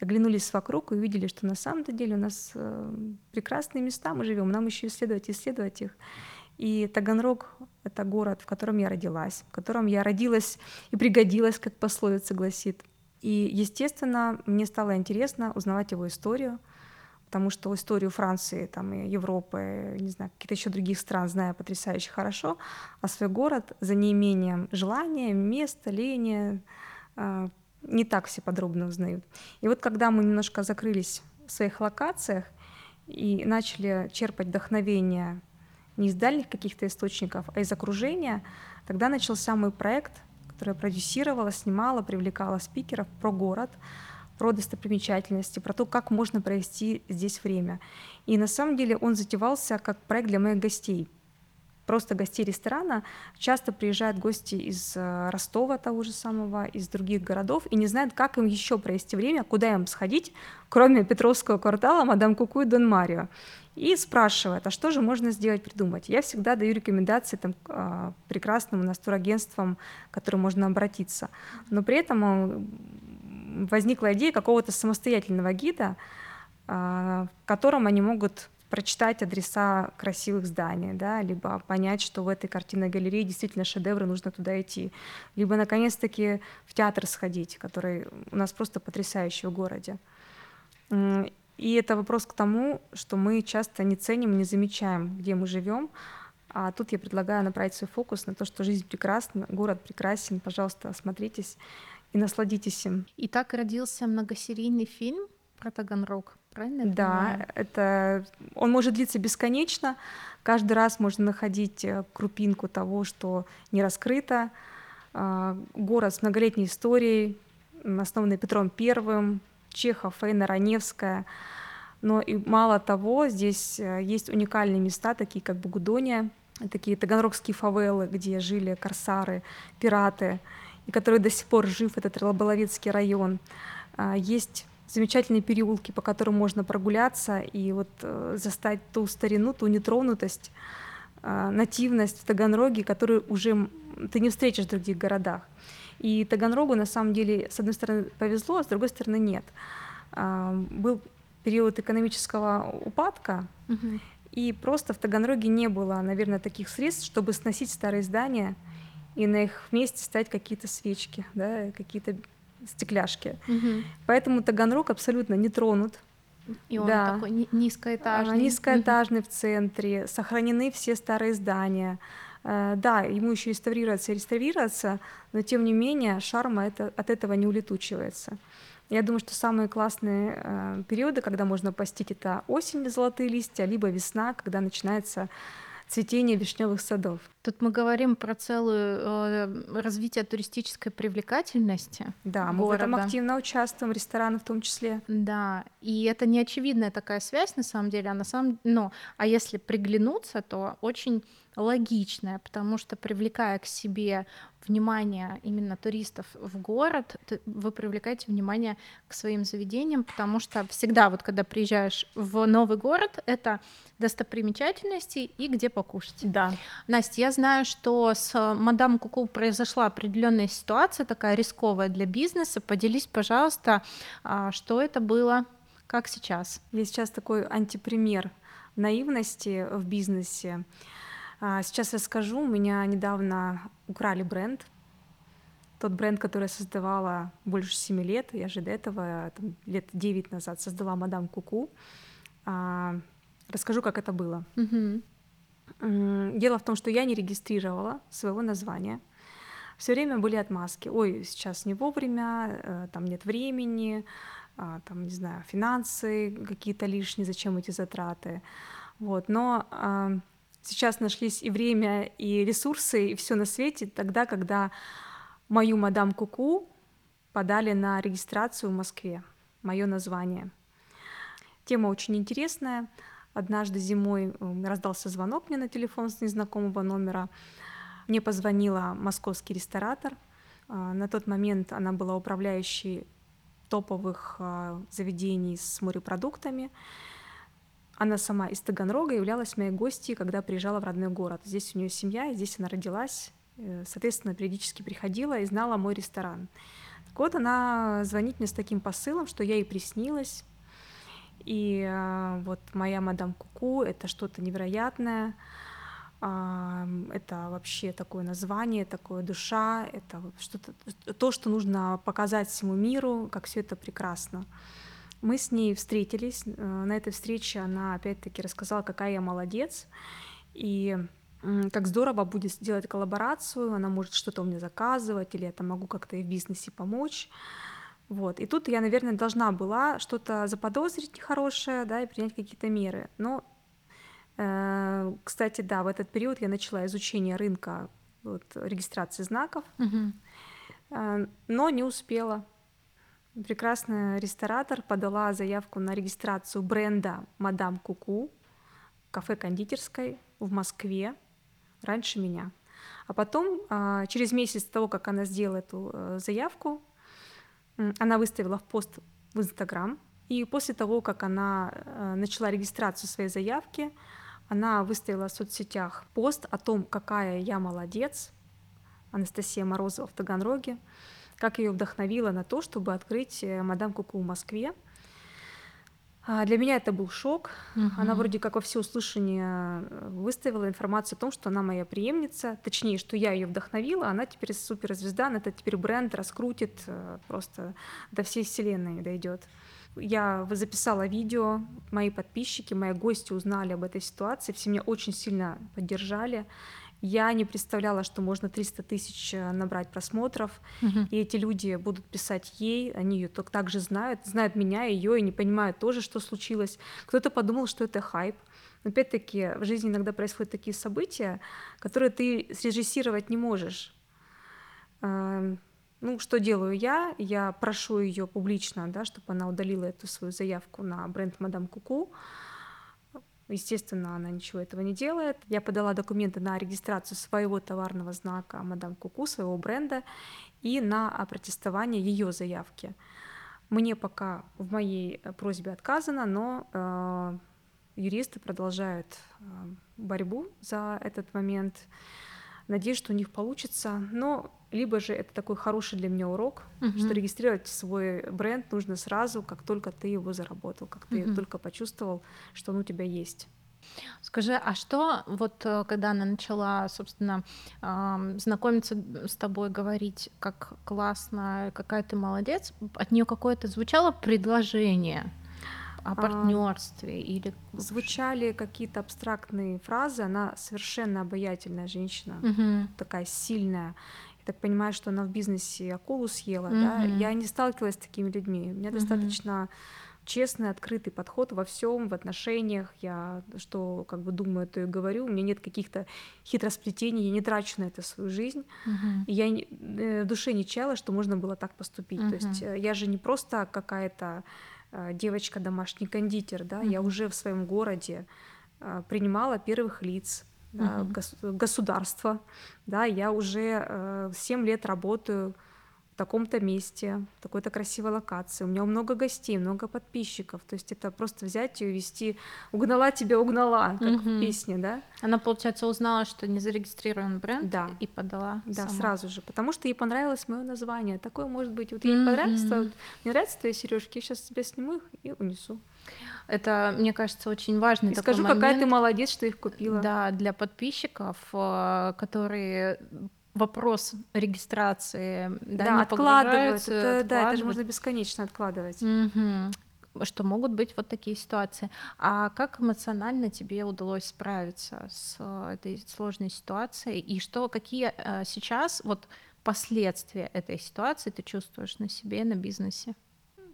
оглянулись вокруг и увидели, что на самом деле у нас э, прекрасные места мы живем, нам еще исследовать, исследовать их. И Таганрог — это город, в котором я родилась, в котором я родилась и пригодилась, как пословица гласит. И, естественно, мне стало интересно узнавать его историю, потому что историю Франции, там, и Европы, не знаю, каких-то еще других стран знаю потрясающе хорошо, а свой город за неимением желания, места, лени а, не так все подробно узнают. И вот когда мы немножко закрылись в своих локациях и начали черпать вдохновение не из дальних каких-то источников, а из окружения, тогда начался мой проект, который я продюсировала, снимала, привлекала спикеров про город, про достопримечательности, про то, как можно провести здесь время. И на самом деле он затевался как проект для моих гостей — просто гостей ресторана. Часто приезжают гости из э, Ростова того же самого, из других городов, и не знают, как им еще провести время, куда им сходить, кроме Петровского квартала, Мадам Куку и Дон Марио. И спрашивают, а что же можно сделать, придумать? Я всегда даю рекомендации там, а, прекрасным настурагентствам, к которым можно обратиться. Но при этом э, возникла идея какого-то самостоятельного гида, а, в котором они могут прочитать адреса красивых зданий, да, либо понять, что в этой картинной галерее действительно шедевры, нужно туда идти, либо наконец-таки в театр сходить, который у нас просто потрясающий в городе. И это вопрос к тому, что мы часто не ценим, не замечаем, где мы живем, а тут я предлагаю направить свой фокус на то, что жизнь прекрасна, город прекрасен, пожалуйста, осмотритесь и насладитесь им. И так родился многосерийный фильм про Таганрог. Правильно? Да, понимаю? это он может длиться бесконечно. Каждый раз можно находить э, крупинку того, что не раскрыто. А, город с многолетней историей, основанный Петром Первым, Чехов, Фейна Раневская. Но и мало того, здесь э, есть уникальные места, такие как Бугудония, такие таганрогские фавелы, где жили корсары, пираты, и который до сих пор жив, этот Рыболовецкий район. А, есть замечательные переулки, по которым можно прогуляться и вот э, застать ту старину, ту нетронутость, э, нативность в Таганроге, которую уже ты не встретишь в других городах. И Таганрогу на самом деле, с одной стороны, повезло, а с другой стороны, нет. Э, был период экономического упадка, угу. и просто в Таганроге не было, наверное, таких средств, чтобы сносить старые здания и на их месте ставить какие-то свечки, да, какие-то стекляшки. Угу. Поэтому Таганрог абсолютно не тронут. И он да. такой низкоэтажный. Низкоэтажный угу. в центре, сохранены все старые здания. Э, да, ему еще реставрироваться и реставрироваться, но тем не менее шарма это, от этого не улетучивается. Я думаю, что самые классные э, периоды, когда можно постить, это осень, золотые листья, либо весна, когда начинается цветение вишневых садов. Тут мы говорим про целую э, развитие туристической привлекательности. Да, мы города. в этом активно участвуем, рестораны в том числе. Да, и это неочевидная такая связь на самом деле, а на самом, но, а если приглянуться, то очень логичная, потому что привлекая к себе внимание именно туристов в город, вы привлекаете внимание к своим заведениям, потому что всегда вот когда приезжаешь в новый город, это достопримечательности и где покушать. Да. Настя, я знаю, что с мадам Куку произошла определенная ситуация такая рисковая для бизнеса. Поделись, пожалуйста, а, что это было, как сейчас? Я сейчас такой антипример наивности в бизнесе. А, сейчас расскажу. У меня недавно украли бренд. Тот бренд, который я создавала больше семи лет. Я же до этого там, лет девять назад создала мадам Куку. А, расскажу, как это было. Угу. Дело в том, что я не регистрировала своего названия. Все время были отмазки. Ой, сейчас не вовремя, э, там нет времени, а, там, не знаю, финансы какие-то лишние, зачем эти затраты. Вот. Но сейчас нашлись и время, и ресурсы, и все на свете, тогда, когда мою мадам Куку подали на регистрацию в Москве, мое название. Тема очень интересная. Однажды зимой раздался звонок мне на телефон с незнакомого номера. Мне позвонила московский ресторатор. А, на тот момент она была управляющей топовых а, заведений с морепродуктами. Она сама из Таганрога являлась моей гостьей, когда приезжала в родной город. Здесь у нее семья, здесь она родилась, э, соответственно, периодически приходила и знала мой ресторан. Так вот, она звонит мне с таким посылом, что я ей приснилась, и э, вот моя мадам Куку — это что-то невероятное. а, это вообще такое название, такое душа, это что-то, то, что нужно показать всему миру, как все это прекрасно. Мы с ней встретились. Э, на этой встрече она опять-таки рассказала, какая я молодец, и как здорово будет сделать коллаборацию, она может что-то у меня заказывать, или я там могу как-то и в бизнесе помочь. Вот. И тут я, наверное, должна была что-то заподозрить нехорошее, да, и принять какие-то меры. Но Э, кстати, да, в этот период я начала изучение рынка вот, регистрации знаков, угу. но не успела. Прекрасный ресторатор подала заявку на регистрацию бренда «Мадам Куку» кафе-кондитерской в Москве раньше меня. А потом, а, через месяц того, как она сделала эту э, заявку, она выставила в пост в Инстаграм. И после того, как она начала регистрацию своей заявки, она выставила в соцсетях пост о том, какая я молодец, Анастасия Морозова в Таганроге, как ее вдохновила на то, чтобы открыть э, мадам Куку в Москве. А, для меня это был шок. Угу. Она вроде как во всеуслышание э, выставила информацию о том, что она моя преемница, точнее, что я ее вдохновила, она теперь суперзвезда, она это теперь бренд раскрутит, э, просто до всей вселенной дойдет. Я записала видео, мои подписчики, мои гости узнали об этой ситуации, все меня очень сильно поддержали. Я не представляла, что можно 300 тысяч э, набрать просмотров, uh-huh. и эти люди будут писать ей, они ее только так же знают, знают меня, ее, и не понимают тоже, что случилось. Кто-то подумал, что это хайп. Но опять-таки в жизни иногда происходят такие события, которые ты срежиссировать не можешь. Эм, ну, что делаю я? Я прошу ее публично, да, чтобы она удалила эту свою заявку на бренд Мадам Куку. Естественно, она ничего этого не делает. Я подала документы на регистрацию своего товарного знака Мадам Куку, своего бренда, и на опротестование ее заявки. Мне пока в моей просьбе отказано, но э, юристы продолжают э, борьбу за этот момент. Надеюсь, что у них получится. Но либо же это такой хороший для меня урок, uh-huh. что регистрировать свой бренд нужно сразу, как только ты его заработал, как ты uh-huh. только почувствовал, что он у тебя есть. Скажи, а что вот э, когда она начала, собственно, знакомиться с тобой, говорить, как классно, какая ты молодец, от нее какое-то звучало предложение? О партнерстве а, или звучали какие-то абстрактные фразы. Она совершенно обаятельная женщина, угу. такая сильная. Я так понимаю, что она в бизнесе акулу съела, mm-hmm. да. Я не сталкивалась с такими людьми. У меня mm-hmm. достаточно честный, открытый подход во всем, в отношениях. Я что как бы думаю, то и говорю. У меня нет каких-то хитросплетений, я не трачу на это свою жизнь. Uh-huh. И я не, э, в душе не чаяла, что можно было так поступить. Uh-huh. То есть э, я же не просто какая-то девочка домашний кондитер, да, uh-huh. я уже в своем городе э, принимала первых лиц, да, угу. государства. Да, я уже э, 7 лет работаю в таком-то месте, в такой-то красивой локации. У меня много гостей, много подписчиков. То есть это просто взять и вести «Угнала тебя, угнала», как угу. в песне, да? Она, получается, узнала, что не зарегистрирован бренд да. и подала Да, сама. сразу же, потому что ей понравилось мое название. Такое может быть. Вот ей угу. понравится, вот, мне нравятся твои сережки, я сейчас тебя сниму их и унесу. Это, мне кажется, очень важный и такой скажу, момент. какая ты молодец, что их купила. Да, для подписчиков, э, которые вопрос регистрации да, да откладывают. Это, Да, это же можно бесконечно откладывать. Угу. Что могут быть вот такие ситуации. А как эмоционально тебе удалось справиться с э, этой сложной ситуацией? И что, какие э, сейчас вот последствия этой ситуации ты чувствуешь на себе, на бизнесе?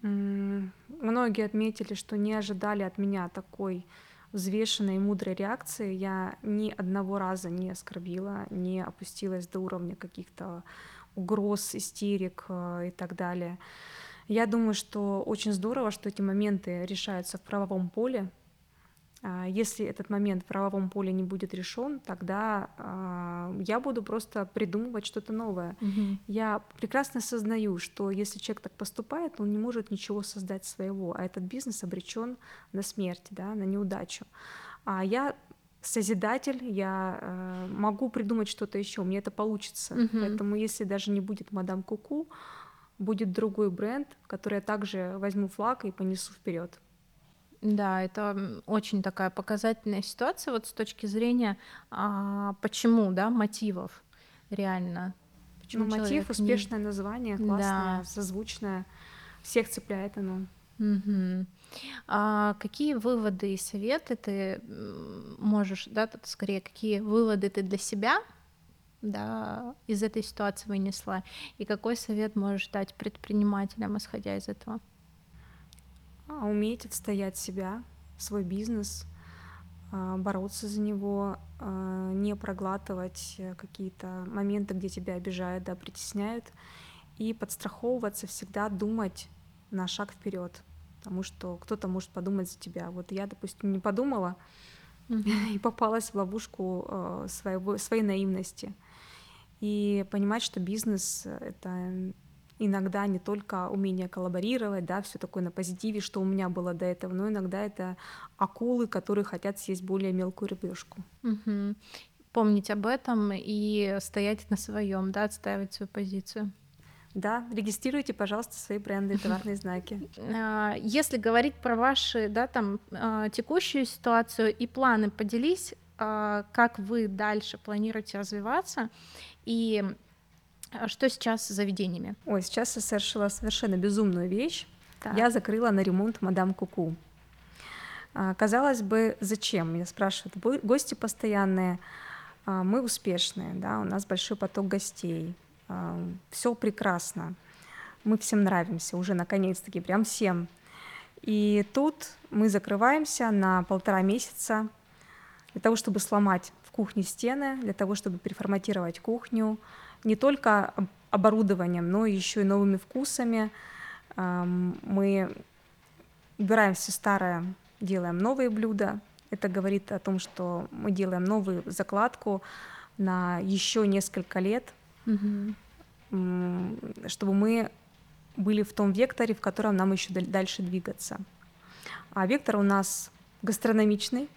Многие отметили, что не ожидали от меня такой взвешенной и мудрой реакции. Я ни одного раза не оскорбила, не опустилась до уровня каких-то угроз, истерик э, и так далее. Я думаю, что очень здорово, что эти моменты решаются в правовом поле, если этот момент в правовом поле не будет решен, тогда э, я буду просто придумывать что-то новое. Угу. Я прекрасно осознаю, что если человек так поступает, он не может ничего создать своего, а этот бизнес обречен на смерть, да, на неудачу. А я созидатель, я э, могу придумать что-то еще, мне это получится. Угу. Поэтому если даже не будет мадам Куку, будет другой бренд, который я также возьму флаг и понесу вперед. Да, это очень такая показательная ситуация вот с точки зрения а, почему, да, мотивов реально. Почему ну, мотив, успешное название, классное, да. созвучное, всех цепляет оно. Угу. А какие выводы и советы ты можешь, да, тут скорее, какие выводы ты для себя да, из этой ситуации вынесла, и какой совет можешь дать предпринимателям, исходя из этого? А, уметь отстоять себя, свой бизнес, а, бороться за него, а, не проглатывать э, какие-то моменты, где тебя обижают, да, притесняют, и подстраховываться всегда, думать на шаг вперед, потому что кто-то может подумать за тебя. Вот я, допустим, не подумала mm-hmm. и попалась в ловушку э, своего, своей наивности. И понимать, что бизнес — это иногда не только умение коллаборировать, да, все такое на позитиве, что у меня было до этого, но иногда это акулы, которые хотят съесть более мелкую рыбешку. Угу. Помнить об этом и стоять на своем, да, отстаивать свою позицию. Да, регистрируйте, пожалуйста, свои бренды и товарные знаки. А, если говорить про ваши, да, там, а, текущую ситуацию и планы, поделись, а, как вы дальше планируете развиваться и что сейчас с заведениями? Ой, сейчас я совершила совершенно безумную вещь. Так. Я закрыла на ремонт мадам Куку. Казалось бы, зачем? Меня спрашивают гости постоянные. Мы успешные, да, у нас большой поток гостей все прекрасно, мы всем нравимся уже наконец-таки, прям всем. И тут мы закрываемся на полтора месяца для того, чтобы сломать в кухне стены, для того, чтобы переформатировать кухню, не только оборудованием, но еще и новыми вкусами. Мы убираем все старое, делаем новые блюда. Это говорит о том, что мы делаем новую закладку на еще несколько лет чтобы мы были в том векторе, в котором нам еще дальше двигаться. А вектор у нас гастрономичный,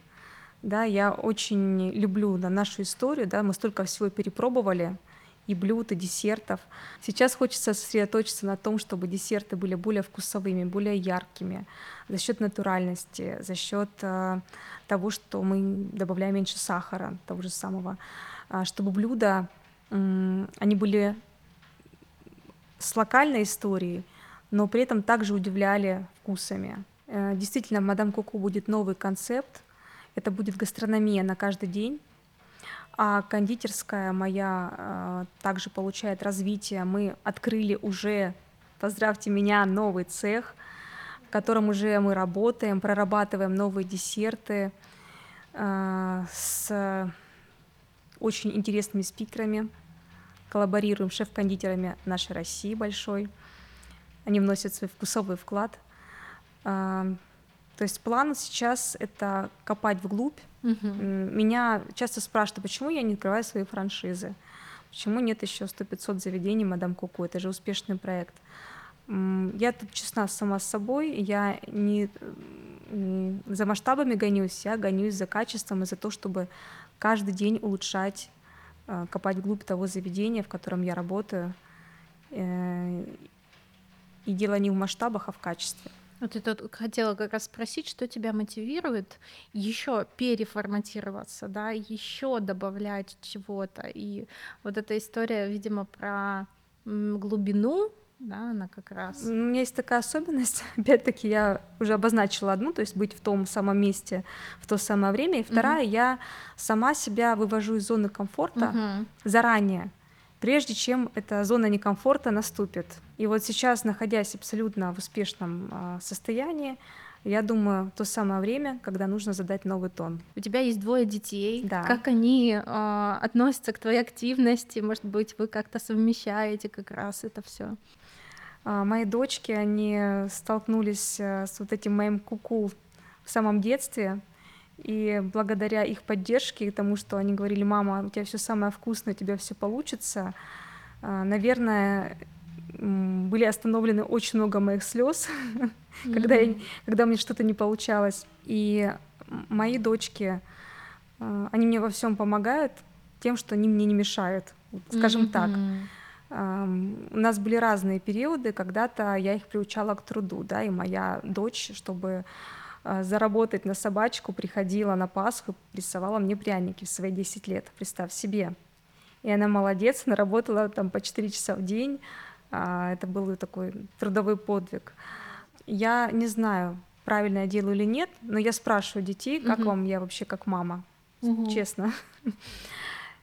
да, я очень люблю да, нашу историю, да, мы столько всего перепробовали, и блюд, и десертов. Сейчас хочется сосредоточиться на том, чтобы десерты были более вкусовыми, более яркими, за счет натуральности, за счет э, того, что мы добавляем меньше сахара, того же самого, э, чтобы блюда они были с локальной историей, но при этом также удивляли вкусами. Э, действительно, в Мадам Коко будет новый концепт. Это будет гастрономия на каждый день. А кондитерская моя э, также получает развитие. Мы открыли уже, поздравьте меня, новый цех, в котором уже мы работаем, прорабатываем новые десерты э, с очень интересными спикерами коллаборируем с шеф-кондитерами нашей России большой. Они вносят свой вкусовый вклад. То есть план сейчас это копать вглубь. Угу. Меня часто спрашивают, почему я не открываю свои франшизы, почему нет еще 100-500 заведений Мадам Куку, это же успешный проект. Я тут честна сама с собой, я не за масштабами гонюсь, я гонюсь за качеством и за то, чтобы каждый день улучшать Э, копать вглубь того заведения, в котором я работаю. Э, и дело не в масштабах, а в качестве. Вот я тут хотела как раз спросить, что тебя мотивирует еще переформатироваться, да, еще добавлять чего-то. И вот эта история, видимо, про глубину да, она как раз. У меня есть такая особенность, опять-таки я уже обозначила одну, то есть быть в том самом месте в то самое время, и вторая, угу. я сама себя вывожу из зоны комфорта угу. заранее, прежде чем эта зона некомфорта наступит. И вот сейчас, находясь абсолютно в успешном э, состоянии, я думаю, то самое время, когда нужно задать новый тон. У тебя есть двое детей. Да. Как они э, относятся к твоей активности? Может быть, вы как-то совмещаете как раз это все? А, мои дочки, они столкнулись с вот этим моим куку в самом детстве, и благодаря их поддержке и тому, что они говорили, мама, у тебя все самое вкусное, у тебя все получится, а, наверное, были остановлены очень много моих слез, mm-hmm. когда, я, когда мне что-то не получалось. И мои дочки, а, они мне во всем помогают тем, что они мне не мешают, скажем mm-hmm. так. У нас были разные периоды, когда-то я их приучала к труду, да, и моя дочь, чтобы заработать на собачку, приходила на Пасху, рисовала мне пряники в свои 10 лет, представь себе. И она молодец, она работала там по 4 часа в день, а, это был такой трудовой подвиг. Я не знаю, правильно я делаю или нет, но я спрашиваю детей, как угу. вам я вообще как мама, угу. честно.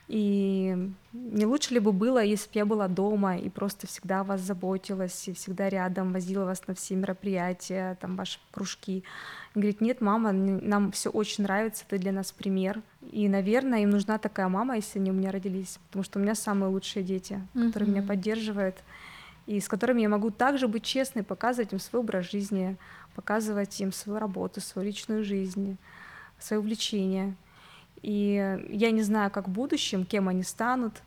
И не лучше ли бы было, если бы я была дома и просто всегда о вас заботилась, и всегда рядом, возила вас на все мероприятия, там ваши кружки. И говорит, нет, мама, нам все очень нравится, ты для нас пример. И, наверное, им нужна такая мама, если они у меня родились, потому что у меня самые лучшие дети, которые меня поддерживают, и с которыми я могу также быть честной, показывать им свой образ жизни, показывать им свою работу, свою личную жизнь, свои увлечения. И я не знаю, как в будущем, кем они станут,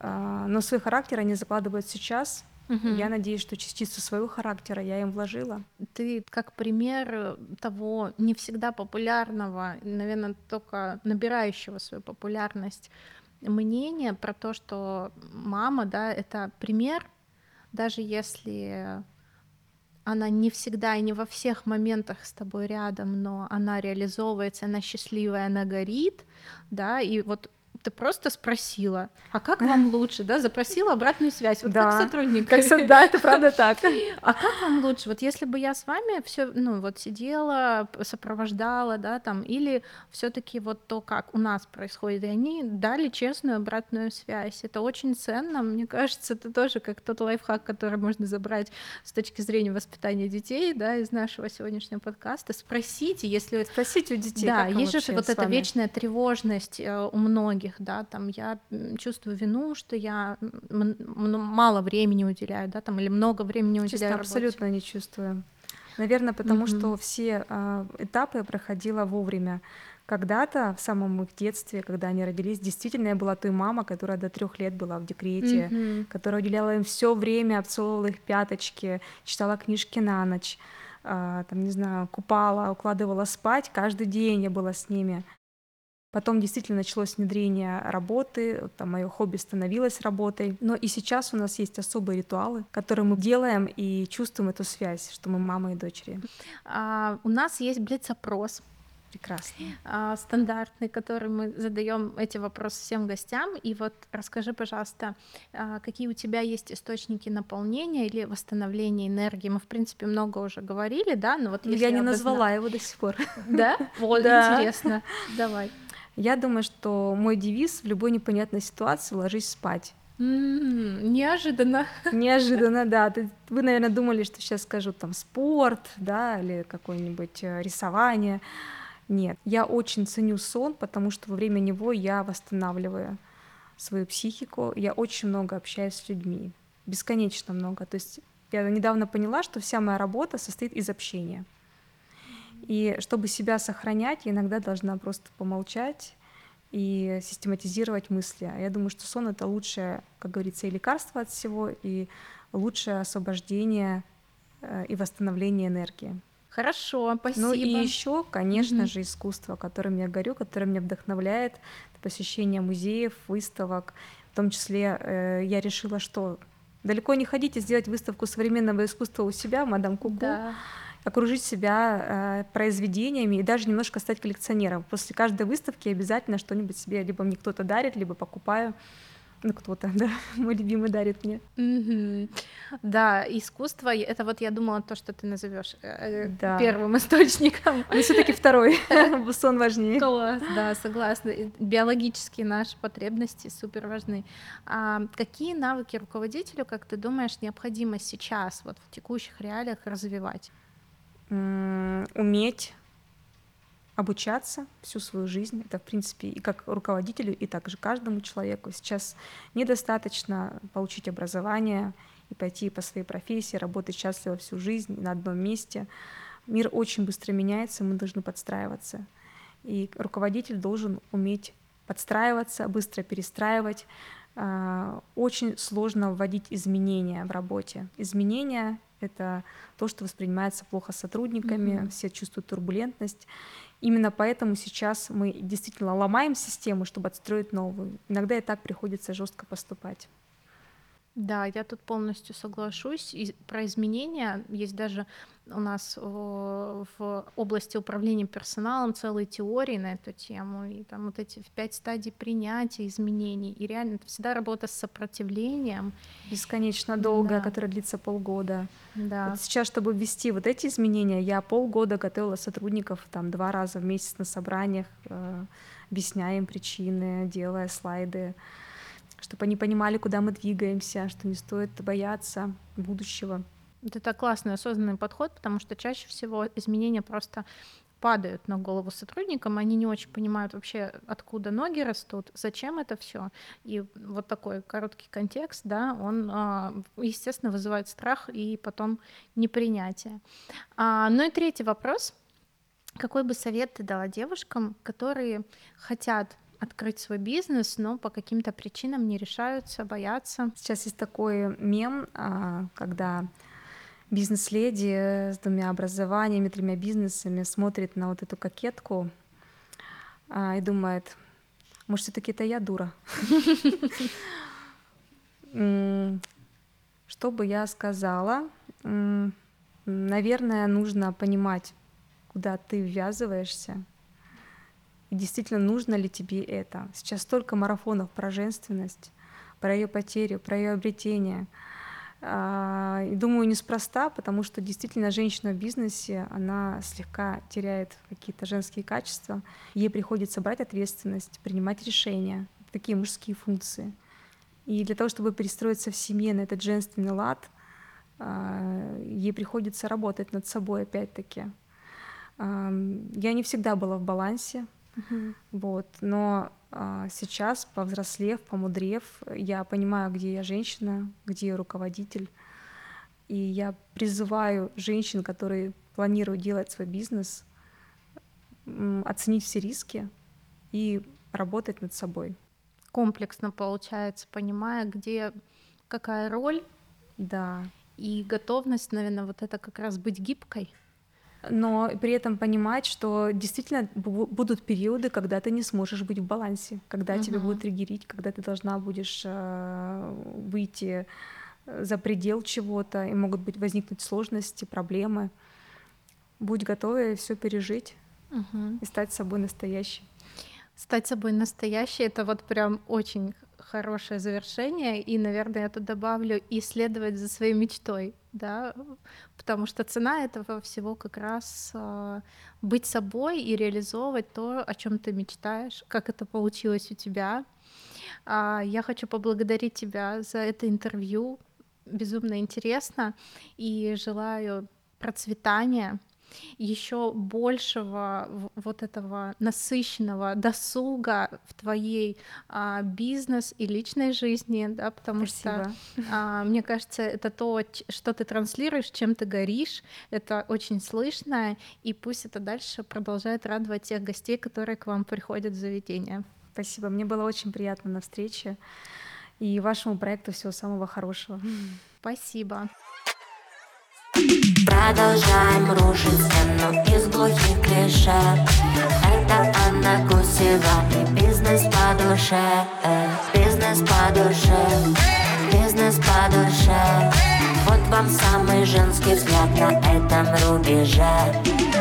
а, но свой характер они закладывают сейчас. Угу. Я надеюсь, что частицу своего характера я им вложила. Ты как пример того не всегда популярного, наверное, только набирающего свою популярность мнения про то, что мама, да, это пример, даже если она не всегда и не во всех моментах с тобой рядом, но она реализовывается, она счастливая, она горит, да, и вот ты просто спросила, а как вам лучше, да, запросила обратную связь, вот да, как сотрудник. Как, да, это правда так. А как вам лучше, вот если бы я с вами все, ну вот сидела, сопровождала, да, там, или все таки вот то, как у нас происходит, и они дали честную обратную связь, это очень ценно, мне кажется, это тоже как тот лайфхак, который можно забрать с точки зрения воспитания детей, да, из нашего сегодняшнего подкаста, спросите, если... Спросите у детей, Да, есть же вот эта вечная тревожность э, у многих, других, да, там я чувствую вину, что я мало времени уделяю, да, там или много времени уделяю. Честно, абсолютно не чувствую. Наверное, потому mm-hmm. что все э, этапы проходила вовремя. Когда-то в самом их детстве, когда они родились, действительно я была той мама, которая до трех лет была в декрете, mm-hmm. которая уделяла им все время, обцеловала их пяточки, читала книжки на ночь, э, там не знаю, купала, укладывала спать каждый день я была с ними. Потом действительно началось внедрение работы, там мое хобби становилось работой. Но и сейчас у нас есть особые ритуалы, которые мы делаем и чувствуем эту связь, что мы мама и дочери. А, у нас есть блиц-опрос. Прекрасно. А, стандартный, который мы задаем эти вопросы всем гостям. И вот расскажи, пожалуйста, а, какие у тебя есть источники наполнения или восстановления энергии? Мы, в принципе, много уже говорили, да, но вот я не обозна... назвала его до сих пор. Да? Вот, интересно. Давай. Я думаю, что мой девиз в любой непонятной ситуации ложись спать. Mm, неожиданно. Неожиданно, да. Ты, вы, наверное, думали, что сейчас скажу там спорт, да, или какое-нибудь э, рисование. Нет, я очень ценю сон, потому что во время него я восстанавливаю свою психику, я очень много общаюсь с людьми, бесконечно много. То есть я недавно поняла, что вся моя работа состоит из общения. И чтобы себя сохранять, я иногда должна просто помолчать и систематизировать мысли. А я думаю, что сон — это лучшее, как говорится, и лекарство от всего, и лучшее освобождение э, и восстановление энергии. Хорошо, спасибо. Ну и еще, конечно mm-hmm. же, искусство, которым я горю, которое меня вдохновляет, посещение музеев, выставок. В том числе э, я решила, что далеко не ходите сделать выставку современного искусства у себя, мадам Куку. Да окружить себя э, произведениями и даже немножко стать коллекционером. После каждой выставки обязательно что-нибудь себе либо мне кто-то дарит, либо покупаю. Ну, кто-то, да, мой любимый дарит мне. Mm-hmm. Да, искусство, это вот я думала то, что ты назовешь э, да. первым источником. Но все-таки второй. Сон важнее. Класс, да, согласна. Биологические наши потребности супер важны. А какие навыки руководителю, как ты думаешь, необходимо сейчас, вот в текущих реалиях развивать? Уметь обучаться всю свою жизнь. Это, в принципе, и как руководителю, и также каждому человеку. Сейчас недостаточно получить образование и пойти по своей профессии, работать счастливо всю жизнь на одном месте. Мир очень быстро меняется, мы должны подстраиваться. И руководитель должен уметь подстраиваться, быстро перестраивать. А, очень сложно вводить изменения в работе. Изменения это то, что воспринимается плохо сотрудниками, mm-hmm. все чувствуют турбулентность. Именно поэтому сейчас мы действительно ломаем систему, чтобы отстроить новую. Иногда и так приходится жестко поступать. Да, я тут полностью соглашусь. И про изменения есть даже у нас в области управления персоналом целые теории на эту тему, и там вот эти пять стадий принятия изменений, и реально это всегда работа с сопротивлением. Бесконечно долгая, да. которая длится полгода. Да. Вот сейчас, чтобы ввести вот эти изменения, я полгода готовила сотрудников там два раза в месяц на собраниях, э, объясняя им причины, делая слайды чтобы они понимали, куда мы двигаемся, что не стоит бояться будущего. Это классный осознанный подход, потому что чаще всего изменения просто падают на голову сотрудникам, они не очень понимают вообще, откуда ноги растут, зачем это все. И вот такой короткий контекст, да, он, а, естественно, вызывает страх и потом непринятие. А, ну и третий вопрос. Какой бы совет ты дала девушкам, которые хотят открыть свой бизнес, но по каким-то причинам не решаются, боятся. Сейчас есть такой мем, а, когда бизнес-леди с двумя образованиями, тремя бизнесами смотрит на вот эту кокетку а, и думает, может, все-таки это я дура. Что бы я сказала? Наверное, нужно понимать, куда ты ввязываешься, и действительно нужно ли тебе это. Сейчас столько марафонов про женственность, про ее потерю, про ее обретение. А, думаю, неспроста, потому что действительно женщина в бизнесе, она слегка теряет какие-то женские качества. Ей приходится брать ответственность, принимать решения, такие мужские функции. И для того, чтобы перестроиться в семье на этот женственный лад, а, ей приходится работать над собой опять-таки. Я не всегда была в балансе, Uh-huh. Вот, но а, сейчас, повзрослев, помудрев, я понимаю, где я женщина, где я руководитель, и я призываю женщин, которые планируют делать свой бизнес, оценить все риски и работать над собой. Комплексно получается, понимая, где какая роль. Да. И готовность, наверное, вот это как раз быть гибкой но при этом понимать, что действительно будут периоды, когда ты не сможешь быть в балансе, когда uh-huh. тебя будут триггерить, когда ты должна будешь э, выйти за предел чего-то, и могут быть возникнуть сложности, проблемы. Будь готова все пережить uh-huh. и стать собой настоящей. Стать собой настоящей это вот прям очень хорошее завершение, и, наверное, я тут добавлю исследовать за своей мечтой, да, потому что цена этого всего как раз э, быть собой и реализовывать то, о чем ты мечтаешь, как это получилось у тебя. Э, я хочу поблагодарить тебя за это интервью, безумно интересно, и желаю процветания еще большего вот этого насыщенного досуга в твоей а, бизнес и личной жизни, да, потому Спасибо. что а, мне кажется, это то, что ты транслируешь, чем ты горишь, это очень слышно, и пусть это дальше продолжает радовать тех гостей, которые к вам приходят в заведение. Спасибо, мне было очень приятно на встрече и вашему проекту всего самого хорошего. Спасибо. Продолжаем рушить стену из глухих клише. Это Анна Гусева и бизнес по душе. Бизнес по душе, бизнес по душе. Вот вам самый женский взгляд на этом рубеже